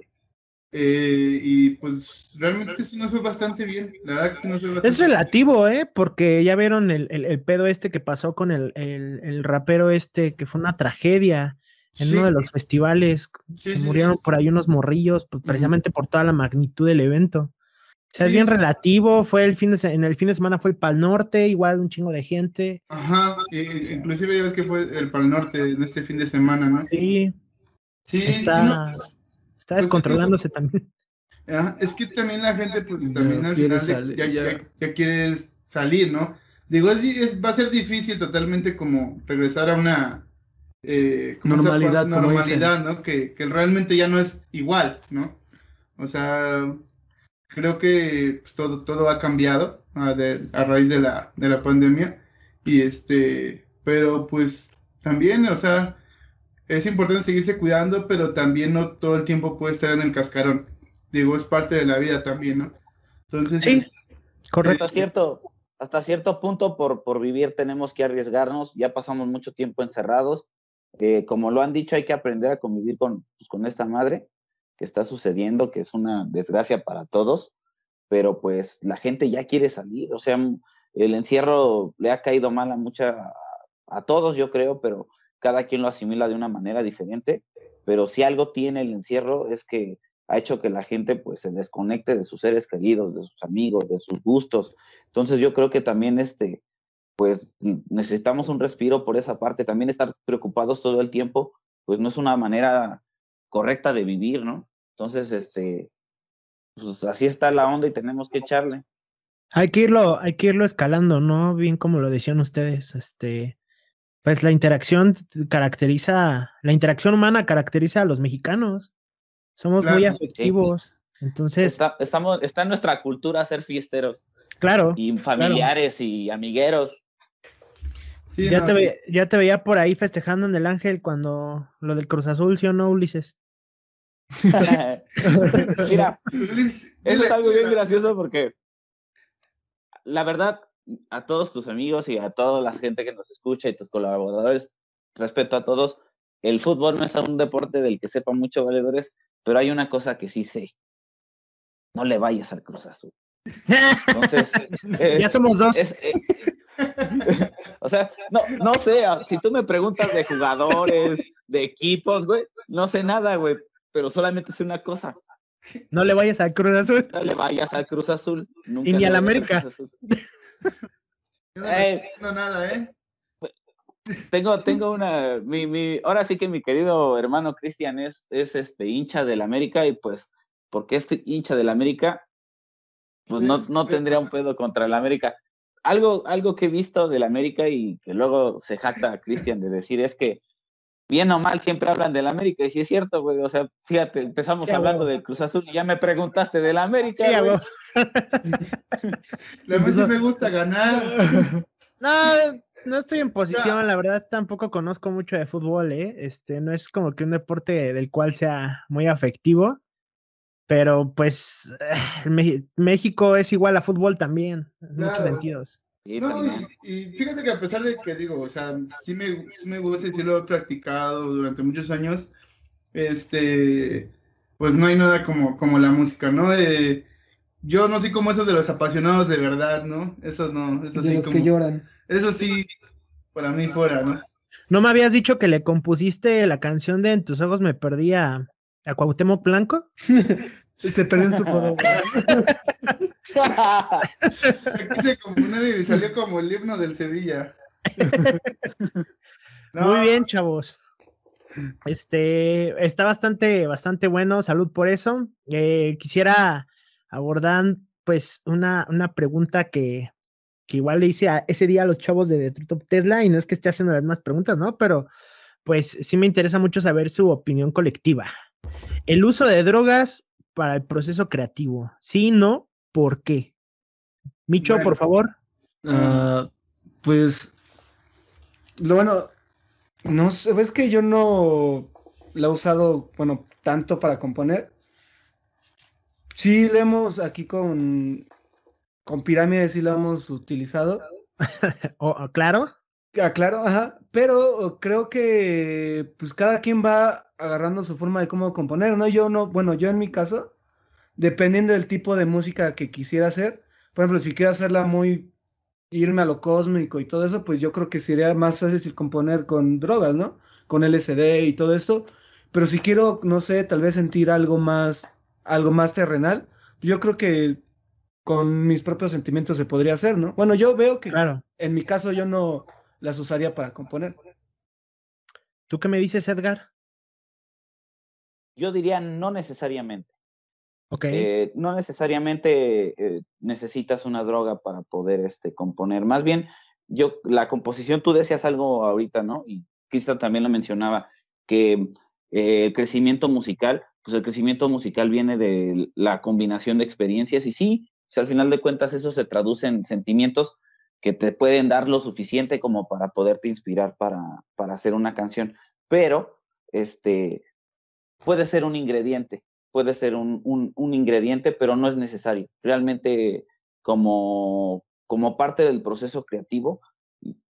Eh, y pues realmente sí nos fue bastante bien, la verdad que sí nos fue bastante Es relativo, ¿eh? Porque ya vieron el, el- el pedo este que pasó con el, el- el rapero este, que fue una tragedia en Sí. uno de los festivales. Sí, sí, murieron por ahí unos morrillos, pues, precisamente por toda la magnitud del evento. O sea, es bien relativo. Fue el fin de se- en el fin de semana fue el Pal Norte, igual un chingo de gente. Ajá, e- inclusive ya ves que fue el Pal Norte en este fin de semana, ¿no? Sí, Sí, sí, está, no, está descontrolándose también. es que también la gente, pues Ya también al final salir, ya, ya. ya- ya quiere salir, ¿no? Digo, es, va a ser difícil totalmente como regresar a una eh, como Normalidad, normalidad, ¿no? Que, que realmente ya no es igual, ¿no? O sea, creo que pues, todo, todo ha cambiado de- a raíz de la, de la pandemia. Y este, pero pues también, o sea, es importante seguirse cuidando, pero también no todo el tiempo puede estar en el cascarón. Digo, es parte de la vida también, ¿no? Entonces, Sí, es- correcto. Hasta cierto, hasta cierto punto, por, por vivir, tenemos que arriesgarnos. Ya pasamos mucho tiempo encerrados. Eh, como lo han dicho, hay que aprender a convivir con, pues, con esta madre que está sucediendo, que es una desgracia para todos. Pero pues la gente ya quiere salir. O sea, el encierro le ha caído mal a mucha, a todos, yo creo, pero cada quien lo asimila de una manera diferente. Pero si algo tiene el encierro es que ha hecho que la gente pues se desconecte de sus seres queridos, de sus amigos, de sus gustos. Entonces yo creo que también este, pues necesitamos un respiro por esa parte. También estar preocupados todo el tiempo, pues no es una manera correcta de vivir, ¿no? Entonces, este, pues así está la onda y tenemos que echarle. Hay que irlo, hay que irlo escalando, ¿no? Bien como lo decían ustedes, este, pues la interacción caracteriza, la interacción humana caracteriza a los mexicanos. Somos muy sí. afectivos. Entonces, Está, estamos, está en nuestra cultura ser fiesteros claro, y familiares y amigueros. sí, ya no, te, ve- ya te veía por ahí festejando en el Ángel cuando lo del Cruz Azul, ¿sí o no, Ulises? Mira, Eso es algo bien gracioso porque la verdad, a todos tus amigos y a toda la gente que nos escucha y tus colaboradores, respeto a todos, el fútbol no es un deporte del que sepa mucho valedores, pero hay una cosa que sí sé. No le vayas al Cruz Azul. Entonces, eh, ya somos dos. es, eh, o sea, no, no sé, ah, si tú me preguntas de jugadores, de equipos, güey, no sé nada, güey, pero solamente sé una cosa, No le vayas al Cruz Azul. no le vayas al Cruz Azul. Nunca Y ni al América. Cruz Azul. Yo no Eh. estoy nada, ¿eh? Tengo, tengo una, mi, mi, ahora sí que mi querido hermano Cristian es, es este hincha del América y pues, porque este hincha del América, pues no, no pues, tendría un pedo contra el América. Algo, algo que he visto del América y que luego se jacta a Cristian de decir es que bien o mal siempre hablan del América, y sí es cierto, güey, o sea, fíjate, empezamos hablando del Cruz Azul y ya me preguntaste del América. Sí, güey. La vez me gusta ganar. No, no estoy en posición, la verdad tampoco conozco mucho de fútbol, ¿eh? Este, no es como que un deporte del cual sea muy afectivo, pero pues México es igual a fútbol también, en muchos sentidos. No, y, fíjate que a pesar de que digo, o sea, sí me, sí me gusta y sí lo he practicado durante muchos años, este, pues no hay nada como, como la música, ¿no? Eh, yo no soy como esos de los apasionados de verdad, ¿no? Eso no, eso sí. Los que lloran. Eso sí, para mí fuera, ¿no? ¿No me habías dicho que le compusiste la canción de En tus ojos me perdí a, a Cuauhtémoc Blanco? sí, se perdió en su poder. Hice como una y salió como el himno del Sevilla. Muy bien, chavos. Este está bastante, bastante bueno. Salud por eso. Eh, quisiera abordar, pues, una, una pregunta que, que, igual le hice a ese día a los chavos de Detroit Tesla, y no es que esté haciendo las más preguntas, ¿no? Pero pues sí me interesa mucho saber su opinión colectiva. El uso de drogas para el proceso creativo, ¿sí, no? ¿Por qué? Micho, por favor. Ah, pues, lo bueno, no sé, ves que yo no la he usado, bueno, tanto para componer. Sí, le hemos aquí con, con pirámides, sí lo hemos utilizado. oh, claro. Ah, claro, ajá. Pero creo que pues cada quien va agarrando su forma de cómo componer, ¿no? Yo no, bueno, yo en mi caso, dependiendo del tipo de música que quisiera hacer, por ejemplo, si quiero hacerla muy, irme a lo cósmico y todo eso, pues yo creo que sería más fácil componer con drogas, ¿no? Con LSD y todo esto. Pero si quiero, no sé, tal vez sentir algo más, algo más terrenal, yo creo que con mis propios sentimientos se podría hacer, ¿no? Bueno, yo veo que claro. en mi caso yo no las usaría para componer. ¿Tú qué me dices, Edgar? Yo diría no necesariamente. Okay. Eh, no necesariamente eh, necesitas una droga para poder este, componer. Más bien, yo, la composición, tú decías algo ahorita, ¿no? Y Cristian también lo mencionaba, que eh, el crecimiento musical, pues el crecimiento musical viene de la combinación de experiencias y sí, si al final de cuentas eso se traduce en sentimientos que te pueden dar lo suficiente como para poderte inspirar para, para hacer una canción, pero este, puede ser un ingrediente, puede ser un, un, ingrediente, pero no es necesario. Realmente, como, como parte del proceso creativo,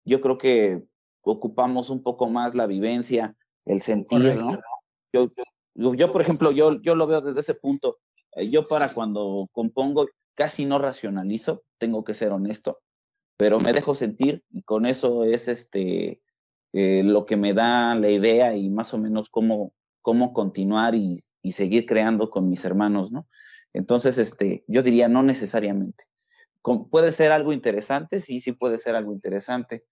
yo creo que ocupamos un poco más la vivencia, el sentir, ¿no? Yo, yo, por ejemplo, yo, yo lo veo desde ese punto. Eh, yo para cuando compongo casi no racionalizo, tengo que ser honesto, pero me dejo sentir y con eso es este eh, lo que me da la idea y más o menos cómo, cómo continuar y, seguir creando con mis hermanos, ¿no? Entonces, este, yo diría no necesariamente. puede ser algo interesante, sí, sí puede ser algo interesante.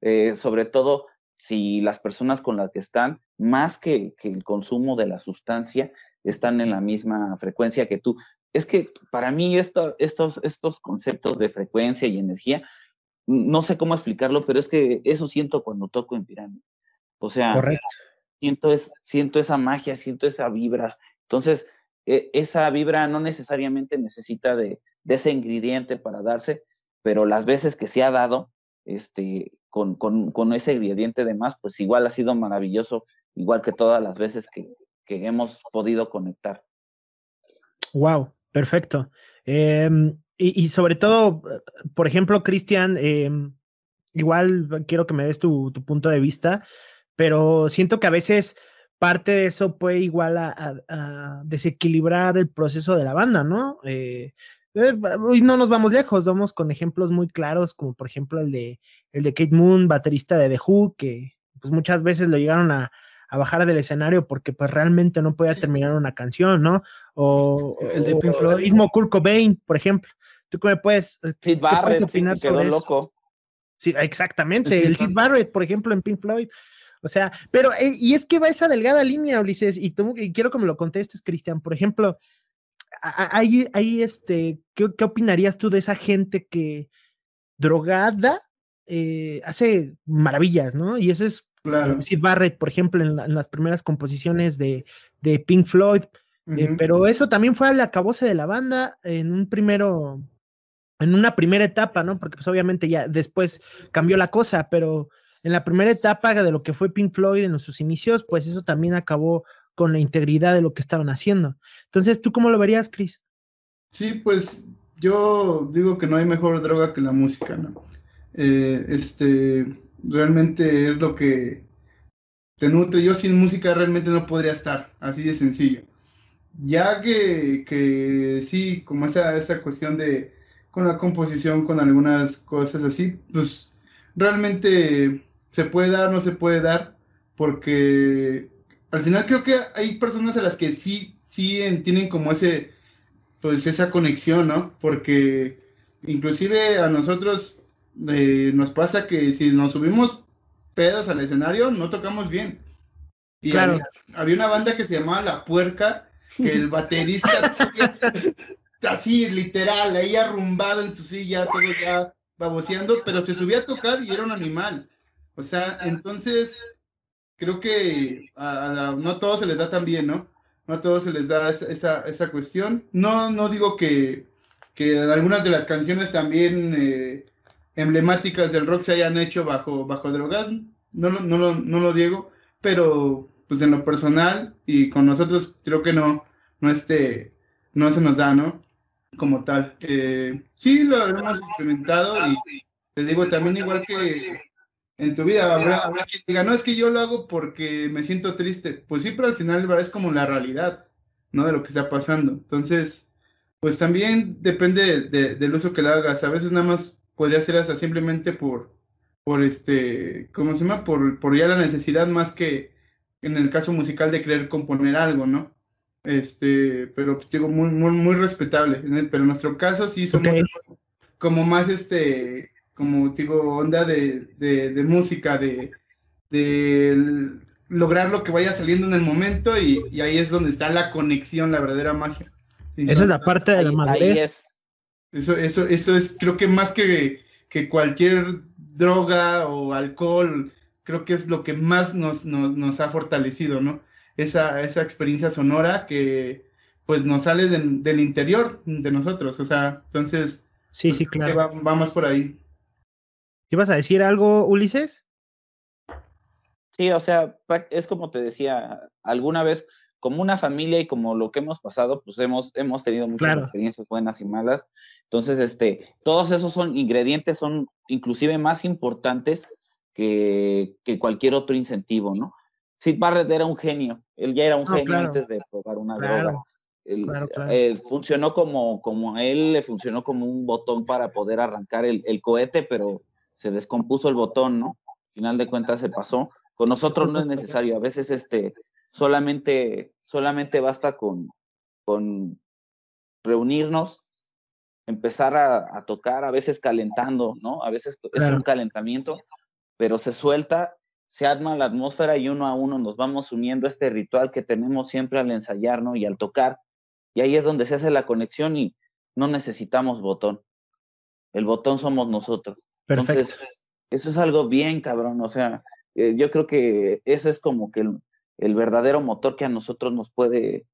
Eh, sobre todo si las personas con las que están, más que, el consumo de la sustancia, están en la misma frecuencia que tú. Es que para mí estos, estos conceptos de frecuencia y energía, no sé cómo explicarlo, pero es que eso siento cuando toco en pirámide. O sea, Correcto siento, es, siento esa magia, siento esa vibra. Entonces, e, esa vibra no necesariamente necesita de, ese ingrediente para darse, pero las veces que se ha dado, este, con, con, ese ingrediente de más, pues igual ha sido maravilloso, igual que todas las veces que, hemos podido conectar. Wow, perfecto. Em, y, sobre todo, por ejemplo, Cristian, em, igual quiero que me des tu, tu punto de vista pero siento que a veces parte de eso puede igual a, desequilibrar el proceso de la banda, ¿no? Eh, eh no nos vamos lejos, vamos con ejemplos muy claros, como por ejemplo el de, el de Kate Moon, baterista de The Who, que pues muchas veces lo llegaron a, bajar del escenario porque pues realmente no podía terminar una canción, ¿no? O el de Pink Floyd. mismo Kurt Cobain, por ejemplo. ¿Tú qué me puedes, Sid Barrett, opinar quedó loco. Sí, exactamente. El Sid Barrett, por ejemplo, en Pink Floyd. O sea, pero, eh, y es que va esa delgada línea, Ulises, y, tú, quiero que me lo contestes, Cristian. Por ejemplo, ahí, ahí este, ¿qué, opinarías tú de esa gente que drogada eh, hace maravillas, ¿no? Y eso es Claro. Sid Barrett, por ejemplo, en, las primeras composiciones de, de Pink Floyd. Eh, pero eso también fue al acabose de la banda en un primero, en una primera etapa, ¿no? Porque pues obviamente ya después cambió la cosa, pero en la primera etapa de lo que fue Pink Floyd en sus inicios, pues eso también acabó con la integridad de lo que estaban haciendo. Entonces, ¿tú cómo lo verías, Chris? Sí, pues yo digo que no hay mejor droga que la música, ¿no? Eh, este, realmente es lo que te nutre. Yo sin música realmente no podría estar, así de sencillo. Ya que, que sí, como esa, esa cuestión de con la composición, con algunas cosas así, pues realmente se puede dar, no se puede dar, porque al final creo que hay personas a las que sí, sí tienen como ese, pues esa conexión, ¿no? Porque inclusive a nosotros eh, nos pasa que si nos subimos pedas al escenario, no tocamos bien. Y claro. había, una banda que se llamaba La Puerca, que el baterista así literal, ahí arrumbado en su silla, todo ya baboseando, pero se subía a tocar y era un animal. O sea, entonces creo que a, no a todos se les da tan bien, ¿no? No a todos se les da esa, esa cuestión. No, no digo que, que algunas de las canciones también eh, emblemáticas del rock se hayan hecho bajo, bajo drogas, no, no, no, no lo digo, pero pues en lo personal y con nosotros creo que no, no, este, no se nos da, ¿no? Como tal. Eh, sí, lo hemos experimentado y te digo también igual que en tu vida habrá, habrá quien diga, no, es que yo lo hago porque me siento triste. Pues sí, pero al final es como la realidad, ¿no? De lo que está pasando. Entonces, pues también depende del uso que le hagas. A veces nada más podría ser hasta simplemente por, por este, ¿cómo se llama? Por, por ya la necesidad más que en el caso musical de querer componer algo, ¿no? Este, pero pues, digo, muy, muy, muy respetable. Pero en nuestro caso sí somos como más, este, como digo, onda de, de, música, de, de, lograr lo que vaya saliendo en el momento y, ahí es donde está la conexión, la verdadera magia. Esa es la parte de la madurez. Eso, eso, eso es, creo que más que, que cualquier droga o alcohol, creo que es lo que más nos, nos, nos ha fortalecido, ¿no? Esa, esa experiencia sonora que pues nos sale del interior de nosotros, o sea, entonces... Sí, pues, sí, claro. vamos por ahí. ¿Ibas a decir algo, Ulises? Sí, o sea, es como te decía, alguna vez, como una familia y como lo que hemos pasado, pues hemos, hemos tenido muchas experiencias buenas y malas. Entonces, este, todos esos son ingredientes, son inclusive más importantes que, que cualquier otro incentivo, ¿no? Sid Barrett era un genio, él ya era un genio antes de probar una droga. Él, funcionó como, como a él le funcionó como un botón para poder arrancar el, cohete, pero se descompuso el botón, ¿no? Al final de cuentas se pasó. Con nosotros no es necesario, a veces este, solamente, solamente basta con, con reunirnos, empezar a, tocar, a veces calentando, ¿no? A veces es un calentamiento, pero se suelta se arma la atmósfera y uno a uno nos vamos uniendo a este ritual que tenemos siempre al ensayar, ¿no? Y al tocar. Y ahí es donde se hace la conexión y no necesitamos botón. El botón somos nosotros. Perfecto. Entonces, eso es algo bien cabrón. O sea, eh, yo creo que eso es como que el, verdadero motor que a nosotros nos puede,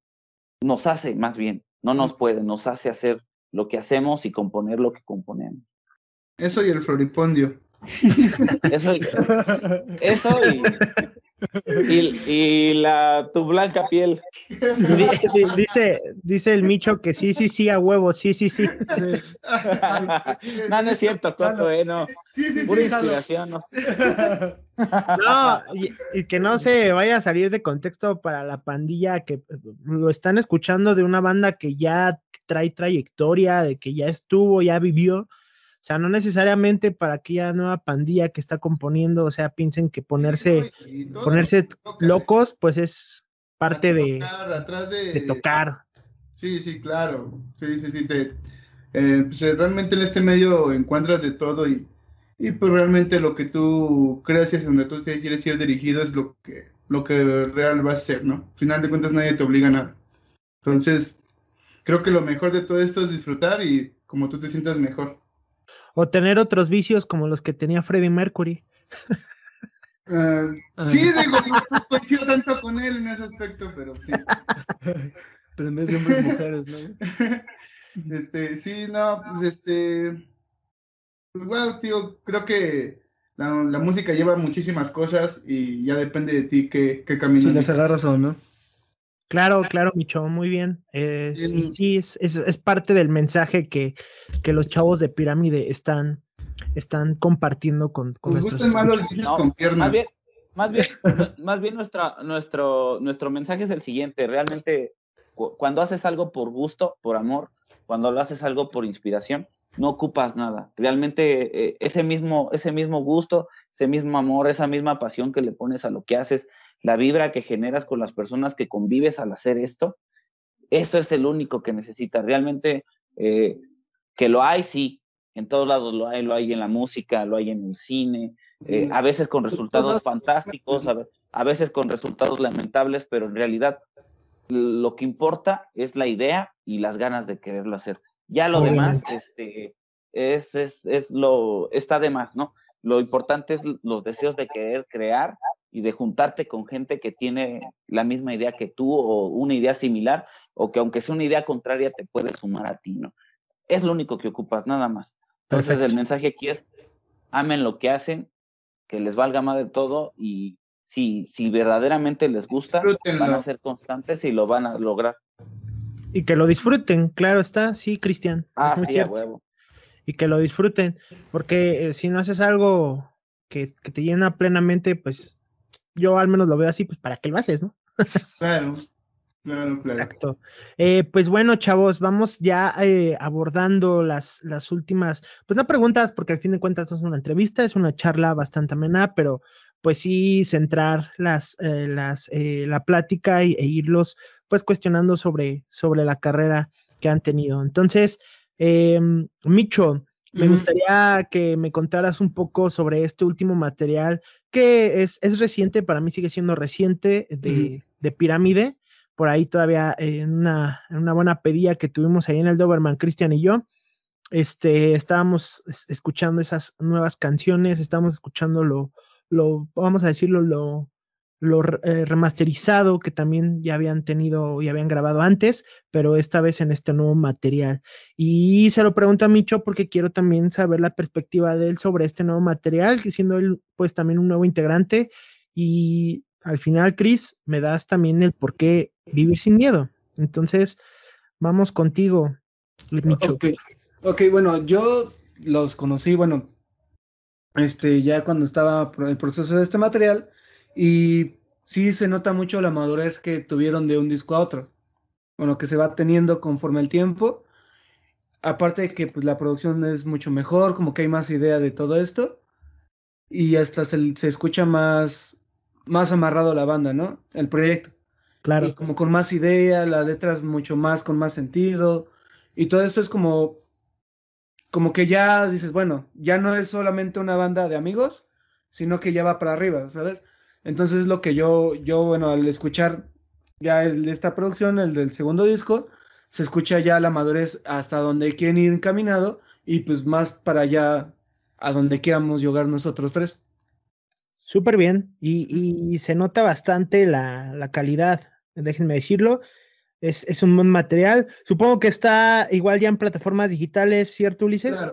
nos hace más bien, no nos puede, nos hace hacer lo que hacemos y componer lo que componemos. Eso y el floripondio. Eso, eso y, y, la tu blanca piel. Dice, dice el Micho que sí, sí, sí, a huevo, sí, sí, sí. no, no es cierto, Coto, eh, no. Sí, sí, Pura inspiración, no. No, y, que no se vaya a salir de contexto para la pandilla que lo están escuchando de una banda que ya trae trayectoria, de que ya estuvo, ya vivió sea, no necesariamente para aquella nueva pandilla que está componiendo, o sea, piensen que ponerse, ponerse locos, pues es parte de, de, tocar. Sí, sí, claro. Sí, sí, sí. Eh, pues, eh, realmente en este medio encuentras de todo y, y pues realmente lo que tú creas y donde tú te quieres ir dirigido es lo que, lo que real va a ser, ¿no? Al final de cuentas nadie te obliga a nada. Entonces, creo que lo mejor de todo esto es disfrutar y como tú te sientas mejor o tener otros vicios como los que tenía Freddie Mercury. Ah, sí, digo, no coincido tanto con él en ese aspecto, pero sí. pero en vez de hombres mujeres, ¿no? Este, sí, no, pues este. Pues bueno, tío, creo que la, música lleva muchísimas cosas y ya depende de ti qué, qué camino. Si las agarras o no. Claro, claro, Micho, muy bien. sí, es, es, parte del mensaje que, que, los chavos de Pirámide están, están compartiendo con, con Nos gustan más los con piernas. Más bien, más bien, nuestra, nuestro, nuestro mensaje es el siguiente. Realmente, cuando haces algo por gusto, por amor, cuando lo haces algo por inspiración, no ocupas nada. Realmente eh, ese, mismo, ese mismo gusto, ese mismo amor, esa misma pasión que le pones a lo que haces, la vibra que generas con las personas que convives al hacer esto, eso es el único que necesitas. Realmente eh, que lo hay, sí, en todos lados lo hay, lo hay en la música, lo hay en el cine, eh, a veces con resultados fantásticos, a veces con resultados lamentables, pero en realidad lo que importa es la idea y las ganas de quererlo hacer. Ya lo demás, este, es, es, es, lo, está de más, ¿no? Lo importante es los deseos de querer crear y de juntarte con gente que tiene la misma idea que tú o una idea similar, o que aunque sea una idea contraria te puede sumar a ti, ¿no? Es lo único que ocupas, nada más. Entonces el mensaje aquí es, amen lo que hacen, que les valga más de todo y si, si verdaderamente les gusta, van a ser constantes y lo van a lograr. Y que lo disfruten, claro está, sí, Cristian. Ah, sí, a huevo. Y que lo disfruten, porque eh, si no haces algo que, te llena plenamente, pues yo al menos lo veo así, pues para qué lo haces, ¿no? claro. Claro, claro. Exacto. Eh, pues bueno, chavos, vamos ya eh, abordando las, las últimas, pues no preguntas, porque al fin de cuentas es una entrevista, es una charla bastante amena, pero pues sí centrar las, las, la plática e irlos pues cuestionando sobre, sobre la carrera que han tenido. Entonces, eh, Micho, me gustaría que me contaras un poco sobre este último material que es, es reciente, para mí sigue siendo reciente, de, de Pirámide. Por ahí todavía en una, una, buena pedía que tuvimos ahí en el Doberman, Cristian y yo. Este, estábamos escuchando esas nuevas canciones, estábamos escuchando lo, lo, vamos a decirlo, lo, lo eh, remasterizado que también ya habían tenido y habían grabado antes, pero esta vez en este nuevo material. Y se lo pregunto a Micho porque quiero también saber la perspectiva de él sobre este nuevo material, que siendo él pues también un nuevo integrante. Y al final, Chris, me das también el por qué vivir sin miedo. Entonces, vamos contigo, Micho. Ok, okay bueno, yo los conocí, bueno, este, ya cuando estaba el proceso de este material y sí se nota mucho la madurez que tuvieron de un disco a otro. Bueno, que se va teniendo conforme el tiempo. Aparte de que pues, la producción es mucho mejor, como que hay más idea de todo esto. Y hasta se, escucha más, más amarrado la banda, ¿no? El proyecto. Claro. Y como con más idea, las letras mucho más, con más sentido. Y todo esto es como, como que ya dices, bueno, ya no es solamente una banda de amigos, sino que ya va para arriba, ¿sabes? Entonces lo que yo, yo, bueno, al escuchar ya esta producción, el del segundo disco, se escucha ya la madurez hasta donde quieren ir encaminado y pues más para allá a donde quieramos llegar nosotros tres. Súper bien y, se nota bastante la, calidad, déjenme decirlo. Es, es, un buen material. Supongo que está igual ya en plataformas digitales, ¿cierto, Ulises?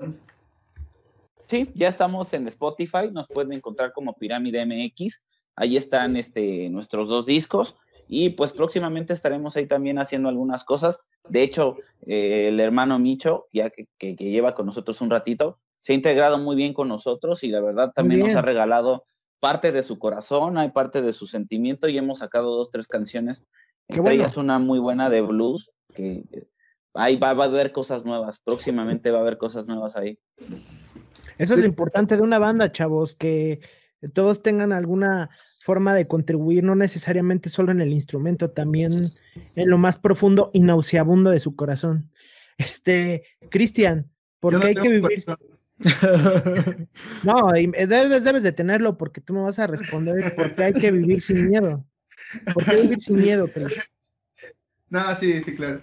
Sí, ya estamos en Spotify, nos pueden encontrar como Pirámide MX Ahí están este, nuestros dos discos y pues próximamente estaremos ahí también haciendo algunas cosas. De hecho, eh, el hermano Micho, ya que, lleva con nosotros un ratito, se ha integrado muy bien con nosotros y la verdad también nos ha regalado parte de su corazón, hay parte de su sentimiento y hemos sacado dos, tres canciones. Entre ellas una muy buena de blues, que ahí va, va, a haber cosas nuevas, próximamente va a haber cosas nuevas ahí. Eso es lo importante de una banda, chavos, que todos tengan alguna forma de contribuir, no necesariamente solo en el instrumento, también en lo más profundo y nauseabundo de su corazón. Este, Cristian, ¿por qué hay que vivir? no, debes, debes de tenerlo porque tú me vas a responder por qué hay que vivir sin miedo. ¿Por qué vivir sin miedo, No, sí, sí, claro.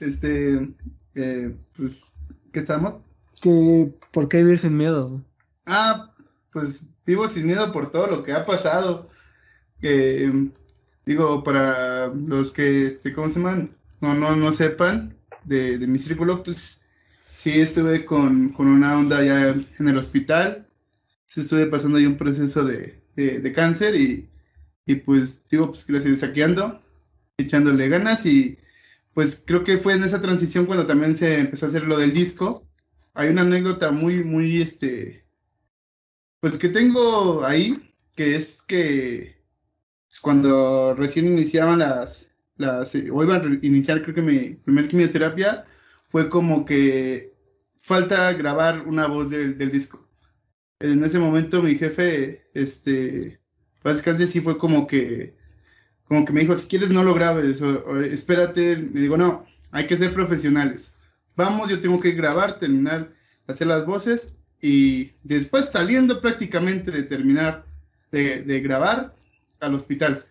Este, eh, pues, ¿qué estamos? Que, ¿Por qué vivir sin miedo? Ah, pues vivo sin miedo por todo lo que ha pasado. digo, para los que, este, ¿cómo se llaman? No, no, no sepan de, mi círculo, pues sí estuve con, con, una onda ya en el hospital. Sí estuve pasando ahí un proceso de, de, cáncer y, y, pues digo, pues gracias, saqueando, echándole ganas y pues creo que fue en esa transición cuando también se empezó a hacer lo del disco. Hay una anécdota muy, muy, este, pues que tengo ahí, que es que cuando recién iniciaban las, las, o iban a iniciar creo que mi primer quimioterapia, fue como que falta grabar una voz del, del disco. En ese momento mi jefe, este, básicamente sí fue como que como que me dijo, si quieres no lo grabes, espérate, me digo, no, hay que ser profesionales. Vamos, yo tengo que grabar, terminar, hacer las voces y después saliendo prácticamente de terminar de, grabar al hospital.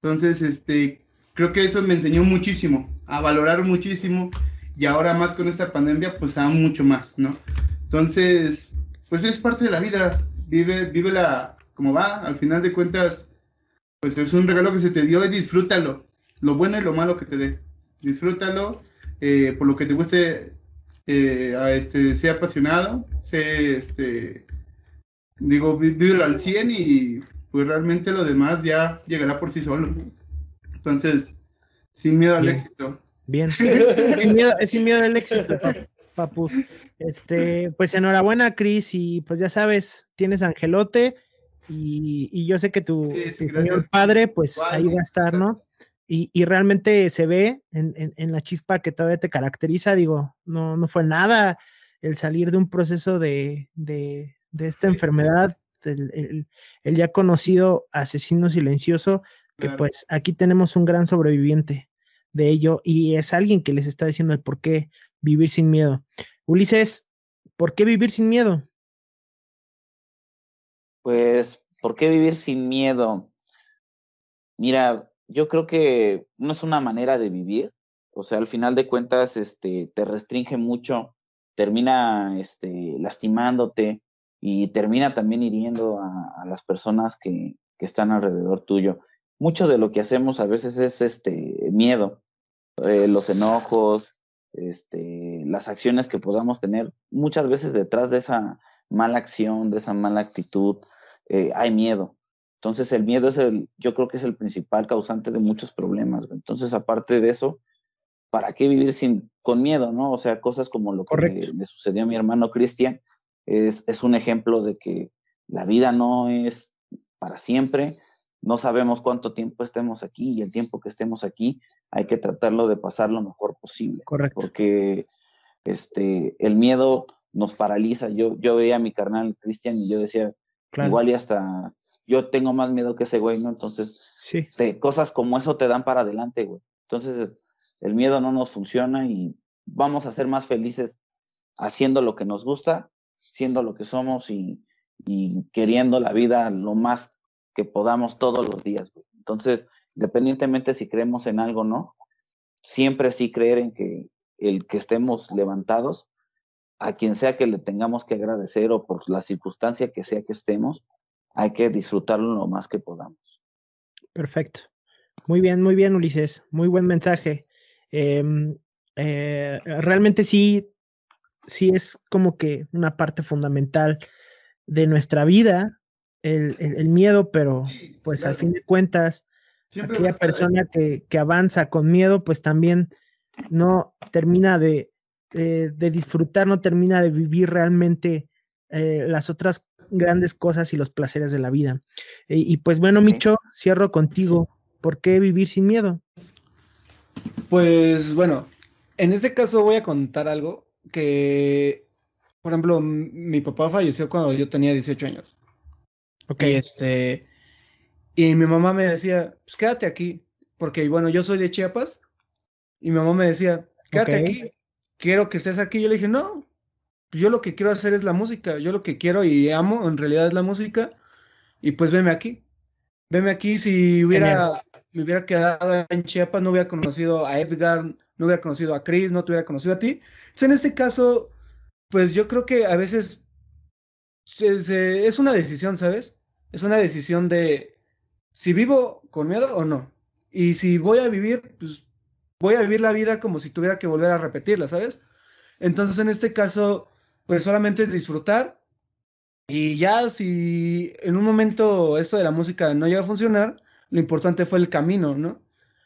Entonces, este, creo que eso me enseñó muchísimo, a valorar muchísimo y ahora más con esta pandemia, pues aún mucho más, ¿no? Entonces, pues es parte de la vida, vive, vive la, como va, al final de cuentas, pues es un regalo que se te dio y disfrútalo. Lo bueno y lo malo que te dé. Disfrútalo eh, por lo que te guste, eh, a este, sea apasionado, sé, este, digo, vívelo al 100 y pues realmente lo demás ya llegará por sí solo. Entonces, sin miedo al éxito. Bien, sin miedo, sin miedo al éxito, papus. Este, pues enhorabuena, Cris, y pues ya sabes, tienes Angelote y, yo sé que tu, señor padre, pues ahí va a estar, ¿no? Y, y realmente se ve en, en, la chispa que todavía te caracteriza, digo, no, no fue nada el salir de un proceso de, de, de esta enfermedad, el, el, ya conocido asesino silencioso, que pues aquí tenemos un gran sobreviviente de ello y es alguien que les está diciendo el por qué vivir sin miedo. Ulises, ¿por qué vivir sin miedo? Pues, ¿por qué vivir sin miedo? Mira, yo creo que no es una manera de vivir, o sea, al final de cuentas, este, te restringe mucho, termina, este, lastimándote y termina también hiriendo a, las personas que, que, están alrededor tuyo. Mucho de lo que hacemos a veces es, este, miedo, eh, los enojos, este, las acciones que podamos tener, muchas veces detrás de esa mala acción, de esa mala actitud, eh, hay miedo. Entonces el miedo es el, yo creo que es el principal causante de muchos problemas. Entonces, aparte de eso, ¿para qué vivir sin, con miedo, no? O sea, cosas como lo que le, sucedió a mi hermano Cristian, es, es un ejemplo de que la vida no es para siempre, no sabemos cuánto tiempo estemos aquí y el tiempo que estemos aquí hay que tratarlo de pasar lo mejor posible. Correcto. Porque este, el miedo nos paraliza. Yo, yo veía a mi carnal Cristian y yo decía, igual y hasta yo tengo más miedo que ese güey, ¿no? Entonces, sí. cosas como eso te dan para adelante, güey. Entonces, el miedo no nos funciona y vamos a ser más felices haciendo lo que nos gusta, siendo lo que somos y, y queriendo la vida lo más que podamos todos los días, güey. Entonces, independientemente si creemos en algo o no, siempre sí creer en que el que estemos levantados, a quien sea que le tengamos que agradecer o por la circunstancia que sea que estemos, hay que disfrutarlo lo más que podamos. Perfecto. Muy bien, muy bien, Ulises. Muy buen mensaje. Em, eh, realmente sí, sí es como que una parte fundamental de nuestra vida, el, el, miedo, pero pues al fin de cuentas, aquella persona que, que, avanza con miedo, pues también no termina de, de disfrutar, no termina de vivir realmente eh, las otras grandes cosas y los placeres de la vida. y pues bueno, Micho, cierro contigo. ¿Por qué vivir sin miedo? Pues bueno, en este caso voy a contar algo que, por ejemplo, mi papá falleció cuando yo tenía 18 años. Ok. este, y mi mamá me decía, pues quédate aquí, porque bueno, yo soy de Chiapas, y mi mamá me decía, quédate aquí, quiero que estés aquí. Yo le dije, no, yo lo que quiero hacer es la música, yo lo que quiero y amo en realidad es la música, y pues veme aquí, veme aquí, si hubiera, me hubiera quedado en Chiapas, no hubiera conocido a Edgar, no hubiera conocido a Chris, no te hubiera conocido a ti. Entonces, en este caso, pues yo creo que a veces es una decisión, ¿sabes? Es una decisión de si vivo con miedo o no. Y si voy a vivir, pues voy a vivir la vida como si tuviera que volver a repetirla, ¿sabes? Entonces, en este caso, pues solamente es disfrutar. Y ya si en un momento esto de la música no llega a funcionar, lo importante fue el camino, ¿no?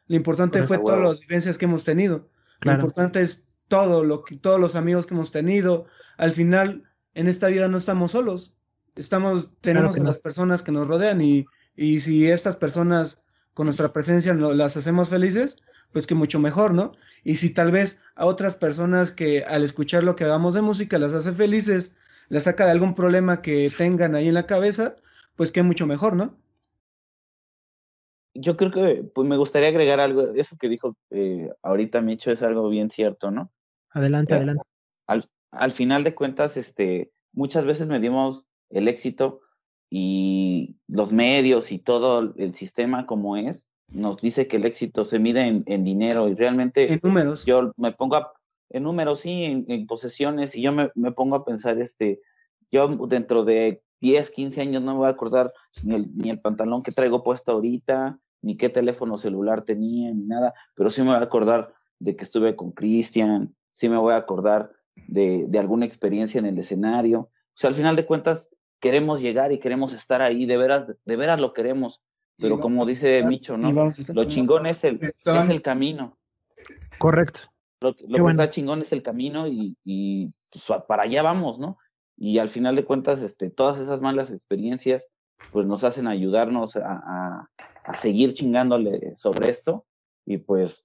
Lo importante fue todas las vivencias que hemos tenido. Lo importante es todo lo que, todos los amigos que hemos tenido. Al final, en esta vida no estamos solos. Estamos, tenemos a las personas que nos rodean y, y si estas personas con nuestra presencia las hacemos felices, pues que mucho mejor, ¿no? Y si tal vez a otras personas que al escuchar lo que hagamos de música las hace felices, las saca de algún problema que tengan ahí en la cabeza, pues que mucho mejor, ¿no? Yo creo que pues me gustaría agregar algo, eso que dijo eh, ahorita Micho es algo bien cierto, ¿no? Adelante, eh, adelante. Al, al final de cuentas, este, muchas veces medimos el éxito y los medios y todo el sistema como es, nos dice que el éxito se mide en, dinero y realmente... En números. Yo me pongo a, en números, sí, en, posesiones y yo me, me, pongo a pensar, este, yo dentro de 10, 15 años no me voy a acordar ni el, ni el pantalón que traigo puesto ahorita, ni qué teléfono celular tenía, ni nada, pero sí me voy a acordar de que estuve con Cristian, sí me voy a acordar de, de alguna experiencia en el escenario. O sea, al final de cuentas, queremos llegar y queremos estar ahí, de veras, de veras lo queremos. Pero como dice Micho, ¿no? Lo chingón es el, es el camino. Correcto. Lo, que está chingón es el camino y, y pues, para allá vamos, ¿no? Y al final de cuentas, este, todas esas malas experiencias, pues nos hacen ayudarnos a, a, seguir chingándole sobre esto. Y pues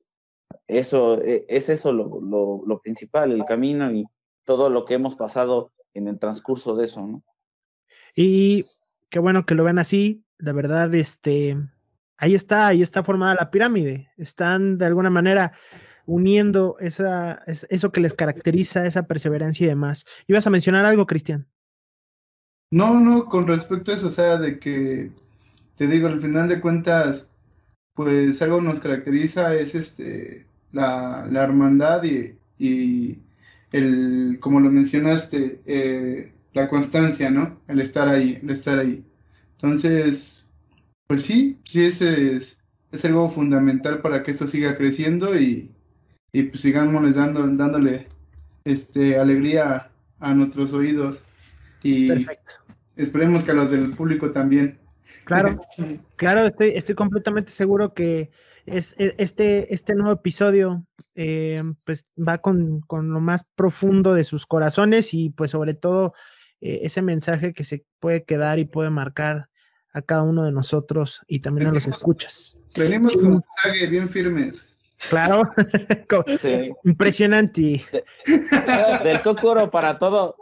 eso, e, es eso lo, lo, lo principal, el camino y todo lo que hemos pasado en el transcurso de eso, ¿no? Y qué bueno que lo ven así la verdad, este, ahí está, ahí está formada la pirámide. Están de alguna manera uniendo esa, eso que les caracteriza, esa perseverancia y demás. ¿Ibas a mencionar algo, Cristian? No, no, con respecto a eso, o sea, de que, te digo, al final de cuentas, pues algo nos caracteriza es este, la, la hermandad y, y, el, como lo mencionaste, eh, la constancia, ¿no? El estar ahí, el estar ahí. Entonces, pues sí, sí, ese es, es algo fundamental para que esto siga creciendo y, y pues sigamos dando, dándole este, alegría a nuestros oídos. Y esperemos que a los del público también. Claro, claro, estoy, estoy completamente seguro que es, e, este, este nuevo episodio eh, pues va con, con, lo más profundo de sus corazones y pues sobre todo eh, ese mensaje que se puede quedar y puede marcar a cada uno de nosotros y también a los escuchas. Venimos con un mensaje bien firmes. Claro, impresionante. del cocoro para todo.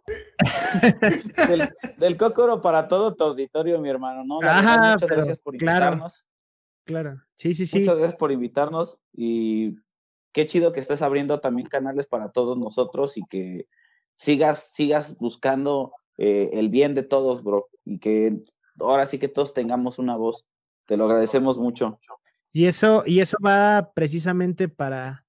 Del, del, cocoro para todo tu auditorio, mi hermano, ¿no? muchas gracias por invitarnos. Claro, sí, sí, sí. Muchas gracias por invitarnos y qué chido que estés abriendo también canales para todos nosotros y que sigas, sigas buscando eh, el bien de todos, bro, y que ahora sí que todos tengamos una voz. Te lo agradecemos mucho. Y eso, y eso va precisamente para,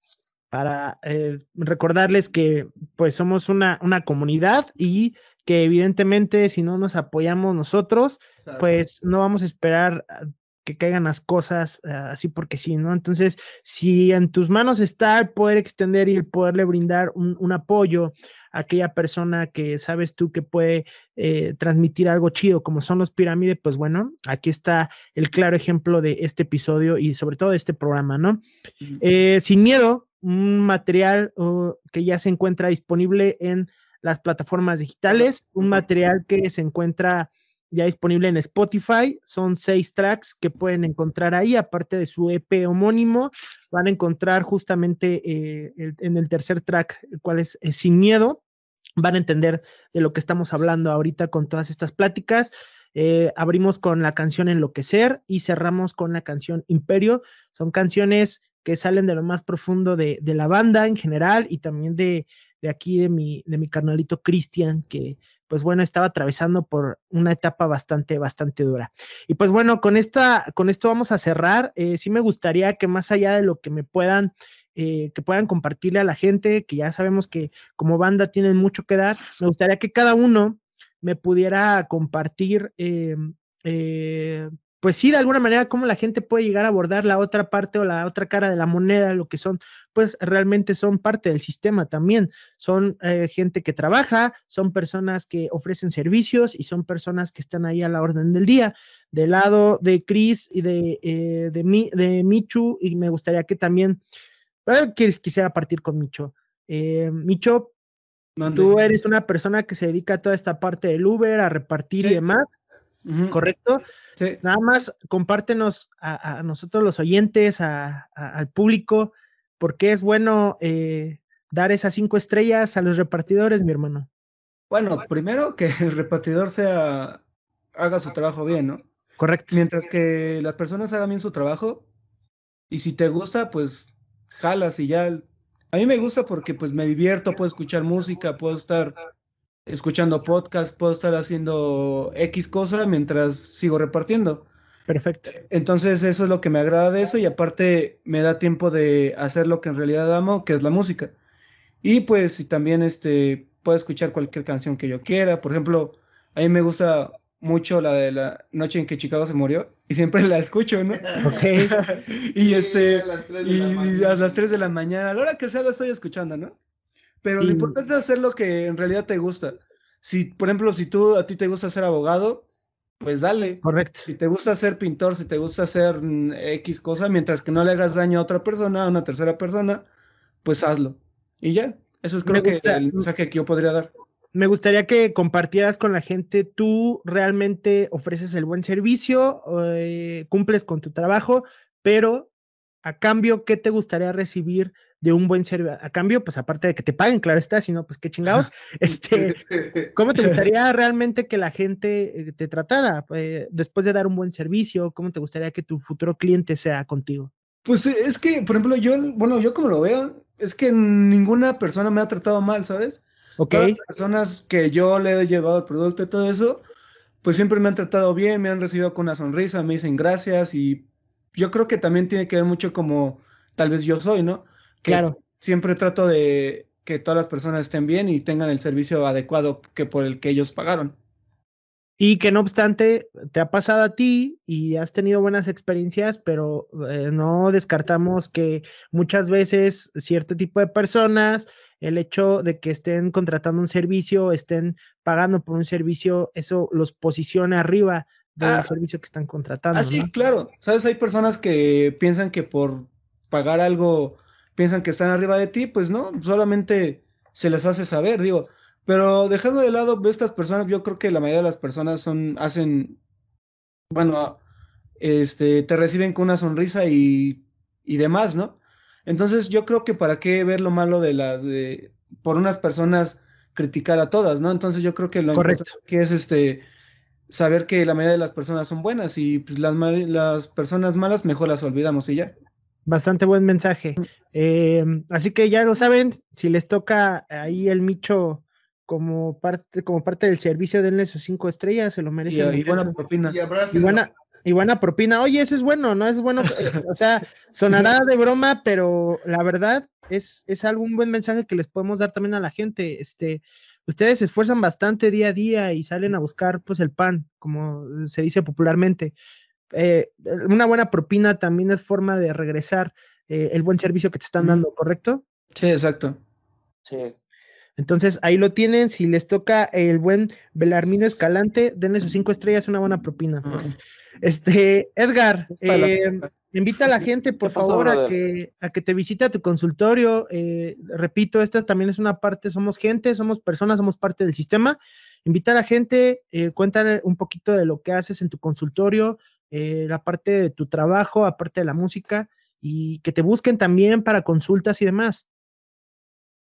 para eh, recordarles que pues somos una, una comunidad y que evidentemente si no nos apoyamos nosotros, pues no vamos a esperar que caigan las cosas ah, así porque sí, ¿no? Entonces, si en tus manos está el poder extender y el poderle brindar un, un apoyo aquella persona que sabes tú que puede eh, transmitir algo chido, como son los pirámides, pues bueno, aquí está el claro ejemplo de este episodio y sobre todo de este programa, ¿no? Eh, sin miedo, un material uh, que ya se encuentra disponible en las plataformas digitales, un material que se encuentra ya disponible en Spotify. Son seis tracks que pueden encontrar ahí, aparte de su EP homónimo. Van a encontrar justamente eh, en el tercer track, el cual es, Sin Miedo. Van a entender de lo que estamos hablando ahorita con todas estas pláticas. Eh, abrimos con la canción Enloquecer y cerramos con la canción Imperio. Son canciones que salen de lo más profundo de, de la banda en general y también de, de aquí de mi, de mi carnalito Cristian, que pues bueno, estaba atravesando por una etapa bastante, bastante dura. Y pues bueno, con, esta, con esto vamos a cerrar. Eh, sí me gustaría que más allá de lo que me puedan, eh, que puedan compartirle a la gente, que ya sabemos que como banda tienen mucho que dar, me gustaría que cada uno me pudiera compartir, eh, eh, pues sí, de alguna manera, cómo la gente puede llegar a abordar la otra parte o la otra cara de la moneda, lo que son, pues realmente son parte del sistema también. Son gente que trabaja, son personas que ofrecen servicios y son personas que están ahí a la orden del día. Del lado de Chris y de, de, mi, de Michu, y me gustaría que también, quisiera partir con Micho. Eh, Micho, tú eres una persona que se dedica a toda esta parte del Uber, a repartir Sí. y demás. ¿correcto? Sí. Nada más compártenos a, a nosotros los oyentes, a- a- al público, por qué es bueno eh, dar esas cinco estrellas a los repartidores, mi hermano. Bueno, primero que el repartidor sea, haga su trabajo bien, ¿no? Correcto. Mientras que las personas hagan bien su trabajo y si te gusta, pues jalas y ya. A mí me gusta porque pues me divierto, puedo escuchar música, puedo estar escuchando podcast, puedo estar haciendo X cosa mientras sigo repartiendo. Perfecto. Entonces eso es lo que me agrada de eso y aparte me da tiempo de hacer lo que en realidad amo, que es la música. Y pues y también este, puedo escuchar cualquier canción que yo quiera. Por ejemplo, a mí me gusta mucho la de la noche en que Chicago se murió y siempre la escucho, ¿no? Ok. y este, a las tres de y la mañana. a las 3 de la mañana, a la hora que sea la estoy escuchando, ¿no? Pero Y- lo importante es hacer lo que en realidad te gusta. Si, por ejemplo, si tú a ti te gusta ser abogado, pues dale. Correcto. Si te gusta ser pintor, si te gusta hacer mm, X cosa, mientras que no le hagas daño a otra persona, a una tercera persona, pues hazlo. Y ya, eso es creo que el mensaje que yo podría dar. Me gustaría que compartieras con la gente, tú realmente ofreces el buen servicio, eh, cumples con tu trabajo, pero a cambio, ¿qué te gustaría recibir de un buen servicio? A cambio, pues aparte de que te paguen, claro está, si no, pues qué chingados. Este, ¿Cómo te gustaría realmente que la gente eh, te tratara eh, después de dar un buen servicio? ¿Cómo te gustaría que tu futuro cliente sea contigo? Pues es que, por ejemplo, yo, bueno, yo como lo veo, es que ninguna persona me ha tratado mal, ¿sabes? Ok, Todas las personas que yo le he llevado el producto y todo eso, pues siempre me han tratado bien, me han recibido con una sonrisa, me dicen gracias y yo creo que también tiene que ver mucho como tal vez yo soy, ¿no? Que claro. Siempre trato de que todas las personas estén bien y tengan el servicio adecuado que por el que ellos pagaron. Y que no obstante, te ha pasado a ti y has tenido buenas experiencias, pero eh, no descartamos que muchas veces cierto tipo de personas, el hecho de que estén contratando un servicio, estén pagando por un servicio, eso los posiciona arriba del Ah. servicio que están contratando. Ah, sí, ¿no? claro. Sabes, hay personas que piensan que por pagar algo, piensan que están arriba de ti, pues no, solamente se les hace saber, digo. Pero dejando de lado estas personas, yo creo que la mayoría de las personas son, hacen, bueno, este, te reciben con una sonrisa y, y demás, ¿no? Entonces yo creo que para qué ver lo malo de las, de, por unas personas criticar a todas, ¿no? Entonces yo creo que lo Correcto. importante que es este saber que la mayoría de las personas son buenas y pues las, las personas malas mejor las olvidamos y ya. Bastante buen mensaje. Eh, así que ya lo saben, si les toca ahí el micho como parte, como parte del servicio, denle sus cinco estrellas, se lo merecen. y buena propina. Y buena, y buena propina. Oye, eso es bueno, ¿no? Es bueno. O sea, sonará de broma, pero la verdad es, es algún buen mensaje que les podemos dar también a la gente. Este, ustedes se esfuerzan bastante día a día y salen a buscar pues el pan, como se dice popularmente. Eh, una buena propina también es forma de regresar eh, el buen servicio que te están dando, ¿correcto? Sí, exacto. Sí. Entonces ahí lo tienen. Si les toca el buen Belarmino Escalante, denle sus cinco estrellas, una buena propina. Este, Edgar, eh, invita a la gente, por ¿Qué pasó, favor, a que, a que te visite a tu consultorio. Eh, repito, esta también es una parte, somos gente, somos personas, somos parte del sistema. Invita a la gente, eh, cuéntale un poquito de lo que haces en tu consultorio, eh, la parte de tu trabajo, aparte de la música, y que te busquen también para consultas y demás.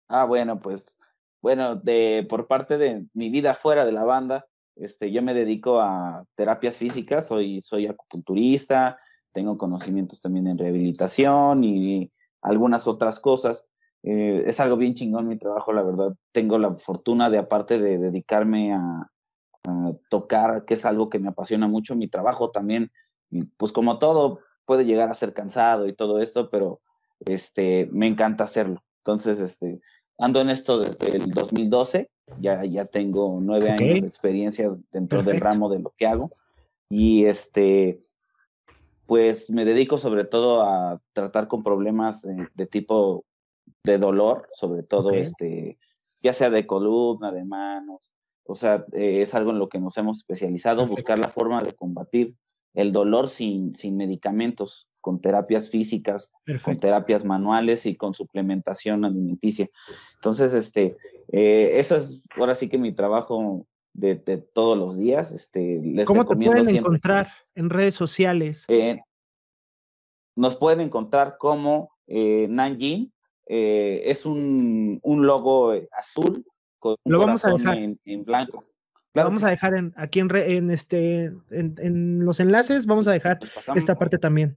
Ah, bueno, pues, bueno, de, por parte de mi vida fuera de la banda, este, yo me dedico a terapias físicas, soy, soy acupunturista, tengo conocimientos también en rehabilitación y algunas otras cosas. Eh, es algo bien chingón mi trabajo, la verdad. Tengo la fortuna de, aparte de dedicarme a, a tocar, que es algo que me apasiona mucho, mi trabajo también, pues como todo, puede llegar a ser cansado y todo esto, pero este, me encanta hacerlo. Entonces, este, ando en esto desde el 2012, ya, ya tengo nueve años de experiencia dentro del ramo de lo que hago. Y este, pues me dedico sobre todo a tratar con problemas de, tipo de dolor, sobre todo este, ya sea de columna, de manos, o sea, eh, es algo en lo que nos hemos especializado, buscar la forma de combatir el dolor sin, sin medicamentos, con terapias físicas, con terapias manuales y con suplementación alimenticia. Entonces, este, eh, eso es ahora sí que mi trabajo de, todos los días. Este, les ¿Cómo te pueden encontrar en redes sociales? Eh, nos pueden encontrar como eh, Nanjin. Eh, es un, logo logo con un Lo vamos a dejar. En, blanco. Lo vamos a dejar en, aquí en, en este, en, los enlaces, vamos a dejar esta parte también.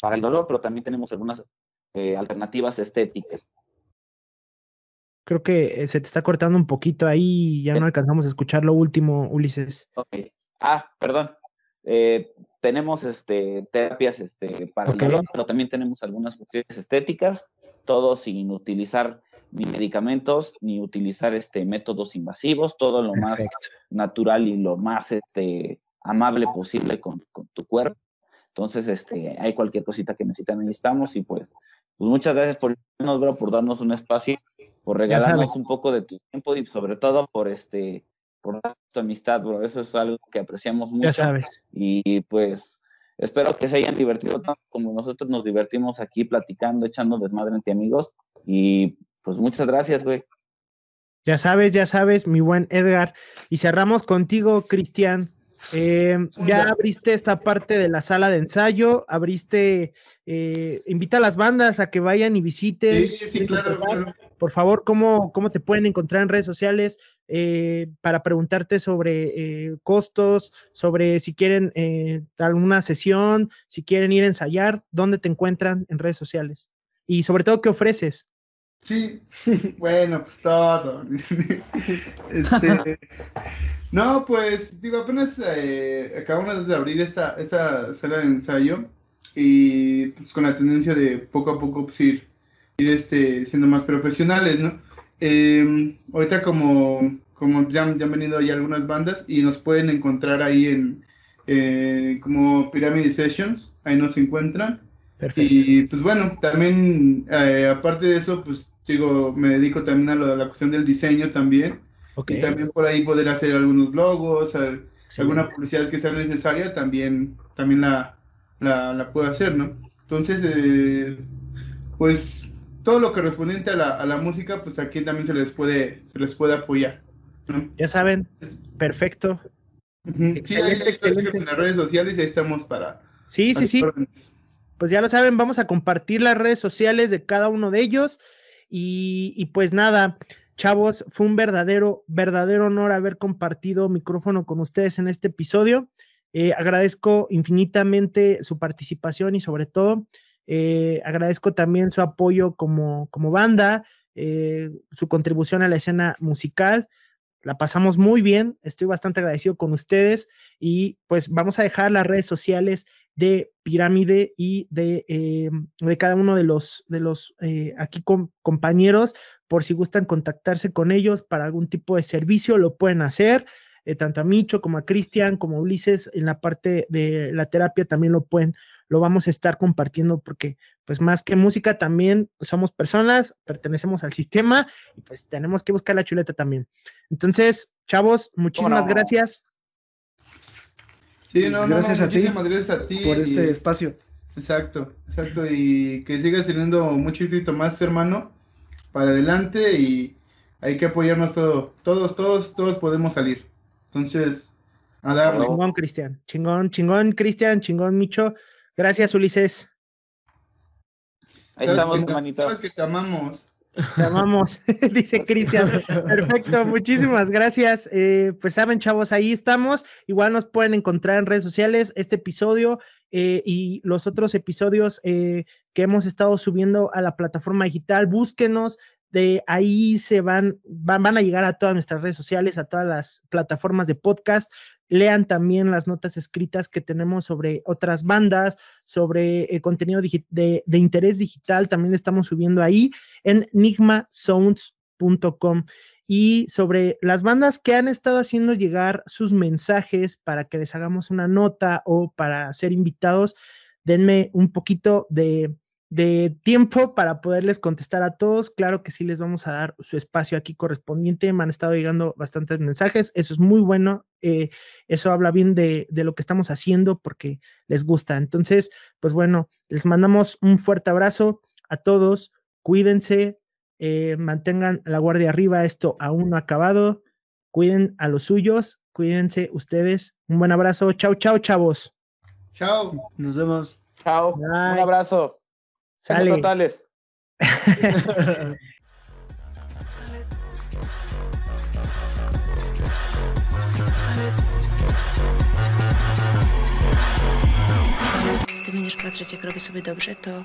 Para el dolor, pero también tenemos algunas alternativas estéticas. Creo que eh, se te está cortando un poquito ahí y ya no alcanzamos a escuchar lo último, Ulises. Ah, perdón. Eh, tenemos este, terapias este, para el dolor, pero también tenemos algunas cuestiones estéticas, todo sin utilizar ni medicamentos, ni utilizar este, métodos invasivos, todo lo más natural y lo más este, amable posible con, tu cuerpo. Entonces, este, hay cualquier cosita que necesitan, ahí estamos. Y pues, pues muchas gracias por, por darnos un espacio por regalarnos un poco de tu tiempo y sobre todo por este por tu amistad, bro. Eso es algo que apreciamos mucho. Ya sabes. Y pues espero que se hayan divertido tanto como nosotros nos divertimos aquí platicando, echando desmadre entre amigos. Y pues muchas gracias, güey. Ya sabes, ya sabes, mi buen Edgar. Y cerramos contigo, Cristian. Eh, ya abriste esta parte de la sala de ensayo, abriste, eh, invita a las bandas a que vayan y visiten. Sí, sí, claro, Por favor, ¿cómo, ¿cómo te pueden encontrar en redes sociales eh, para preguntarte sobre costos, sobre si quieren alguna sesión, si quieren ir a ensayar, dónde te encuentran en redes sociales? Y sobre todo, ¿qué ofreces? Sí, bueno, pues todo. este, no, pues digo, apenas eh, acabamos de abrir esta, esa sala de ensayo y pues con la tendencia de poco a poco pues, ir, ir este, siendo más profesionales, ¿no? Em, ahorita como, como ya, han venido ya algunas bandas y nos pueden encontrar ahí en eh, como Pyramid Sessions, ahí nos encuentran. Perfecto. Y pues bueno, también eh, aparte de eso, pues digo, me dedico también a, lo, la cuestión del diseño también. Y también por ahí poder hacer algunos logos, alguna publicidad que sea necesaria, también, también la, la, puedo hacer, ¿no? Entonces, eh, pues todo lo correspondiente a la, a la música, pues aquí también se les puede, se les puede apoyar. Ya saben, perfecto. Sí, ahí, en las redes sociales y ahí estamos para. Sí, sí, sí. Pues ya lo saben, vamos a compartir las redes sociales de cada uno de ellos. Y, pues nada, chavos, fue un verdadero, verdadero honor haber compartido micrófono con ustedes en este episodio. Eh, agradezco infinitamente su participación y sobre todo eh, agradezco también su apoyo como, como banda, eh, su contribución a la escena musical. La pasamos muy bien, estoy bastante agradecido con ustedes y pues vamos a dejar las redes sociales de Pirámide y de, eh, de cada uno de los, de los eh, aquí compañeros, por si gustan contactarse con ellos para algún tipo de servicio, lo pueden hacer. Eh, tanto a Micho como a Cristian, como a Ulises, en la parte de la terapia también lo pueden, lo vamos a estar compartiendo porque pues más que música también somos personas, pertenecemos al sistema y pues tenemos que buscar la chuleta también. Entonces, chavos, muchísimas gracias. Sí, no, gracias a ti. Gracias a ti. Por este espacio. Exacto, exacto. Y que sigas teniendo mucho éxito más, hermano, para adelante y hay que apoyarnos todo. Todos, todos, todos podemos salir. Entonces, a darle. Chingón, Cristian. Chingón, chingón, Cristian, chingón, Micho. Gracias, Ulises. Ahí estamos, hermanito. Sabes que te amamos. Te amamos, dice Cristian. Perfecto, muchísimas gracias. Eh, pues saben, chavos, ahí estamos. Igual nos pueden encontrar en redes sociales este episodio eh, y los otros episodios eh, que hemos estado subiendo a la plataforma digital. Búsquenos, de ahí se van, van, van a llegar a todas nuestras redes sociales, a todas las plataformas de podcast. Lean también las notas escritas que tenemos sobre otras bandas, sobre el contenido de, de interés digital. También estamos subiendo ahí en nigmasounds.com y sobre las bandas que han estado haciendo llegar sus mensajes para que les hagamos una nota o para ser invitados. Denme un poquito de, de tiempo para poderles contestar a todos. Claro que sí les vamos a dar su espacio aquí correspondiente. Me han estado llegando bastantes mensajes. Eso es muy bueno. Eh, eso habla bien de, de, lo que estamos haciendo porque les gusta. Entonces, pues bueno, les mandamos un fuerte abrazo a todos. Cuídense, eh, mantengan la guardia arriba, esto aún no ha acabado. Cuiden a los suyos, cuídense ustedes. Un buen abrazo. Chao, chao, chavos. Chao. Nos vemos. Chao. Bye. Un abrazo. Sale. totales. Ty będziesz patrzeć, jak robię sobie dobrze, to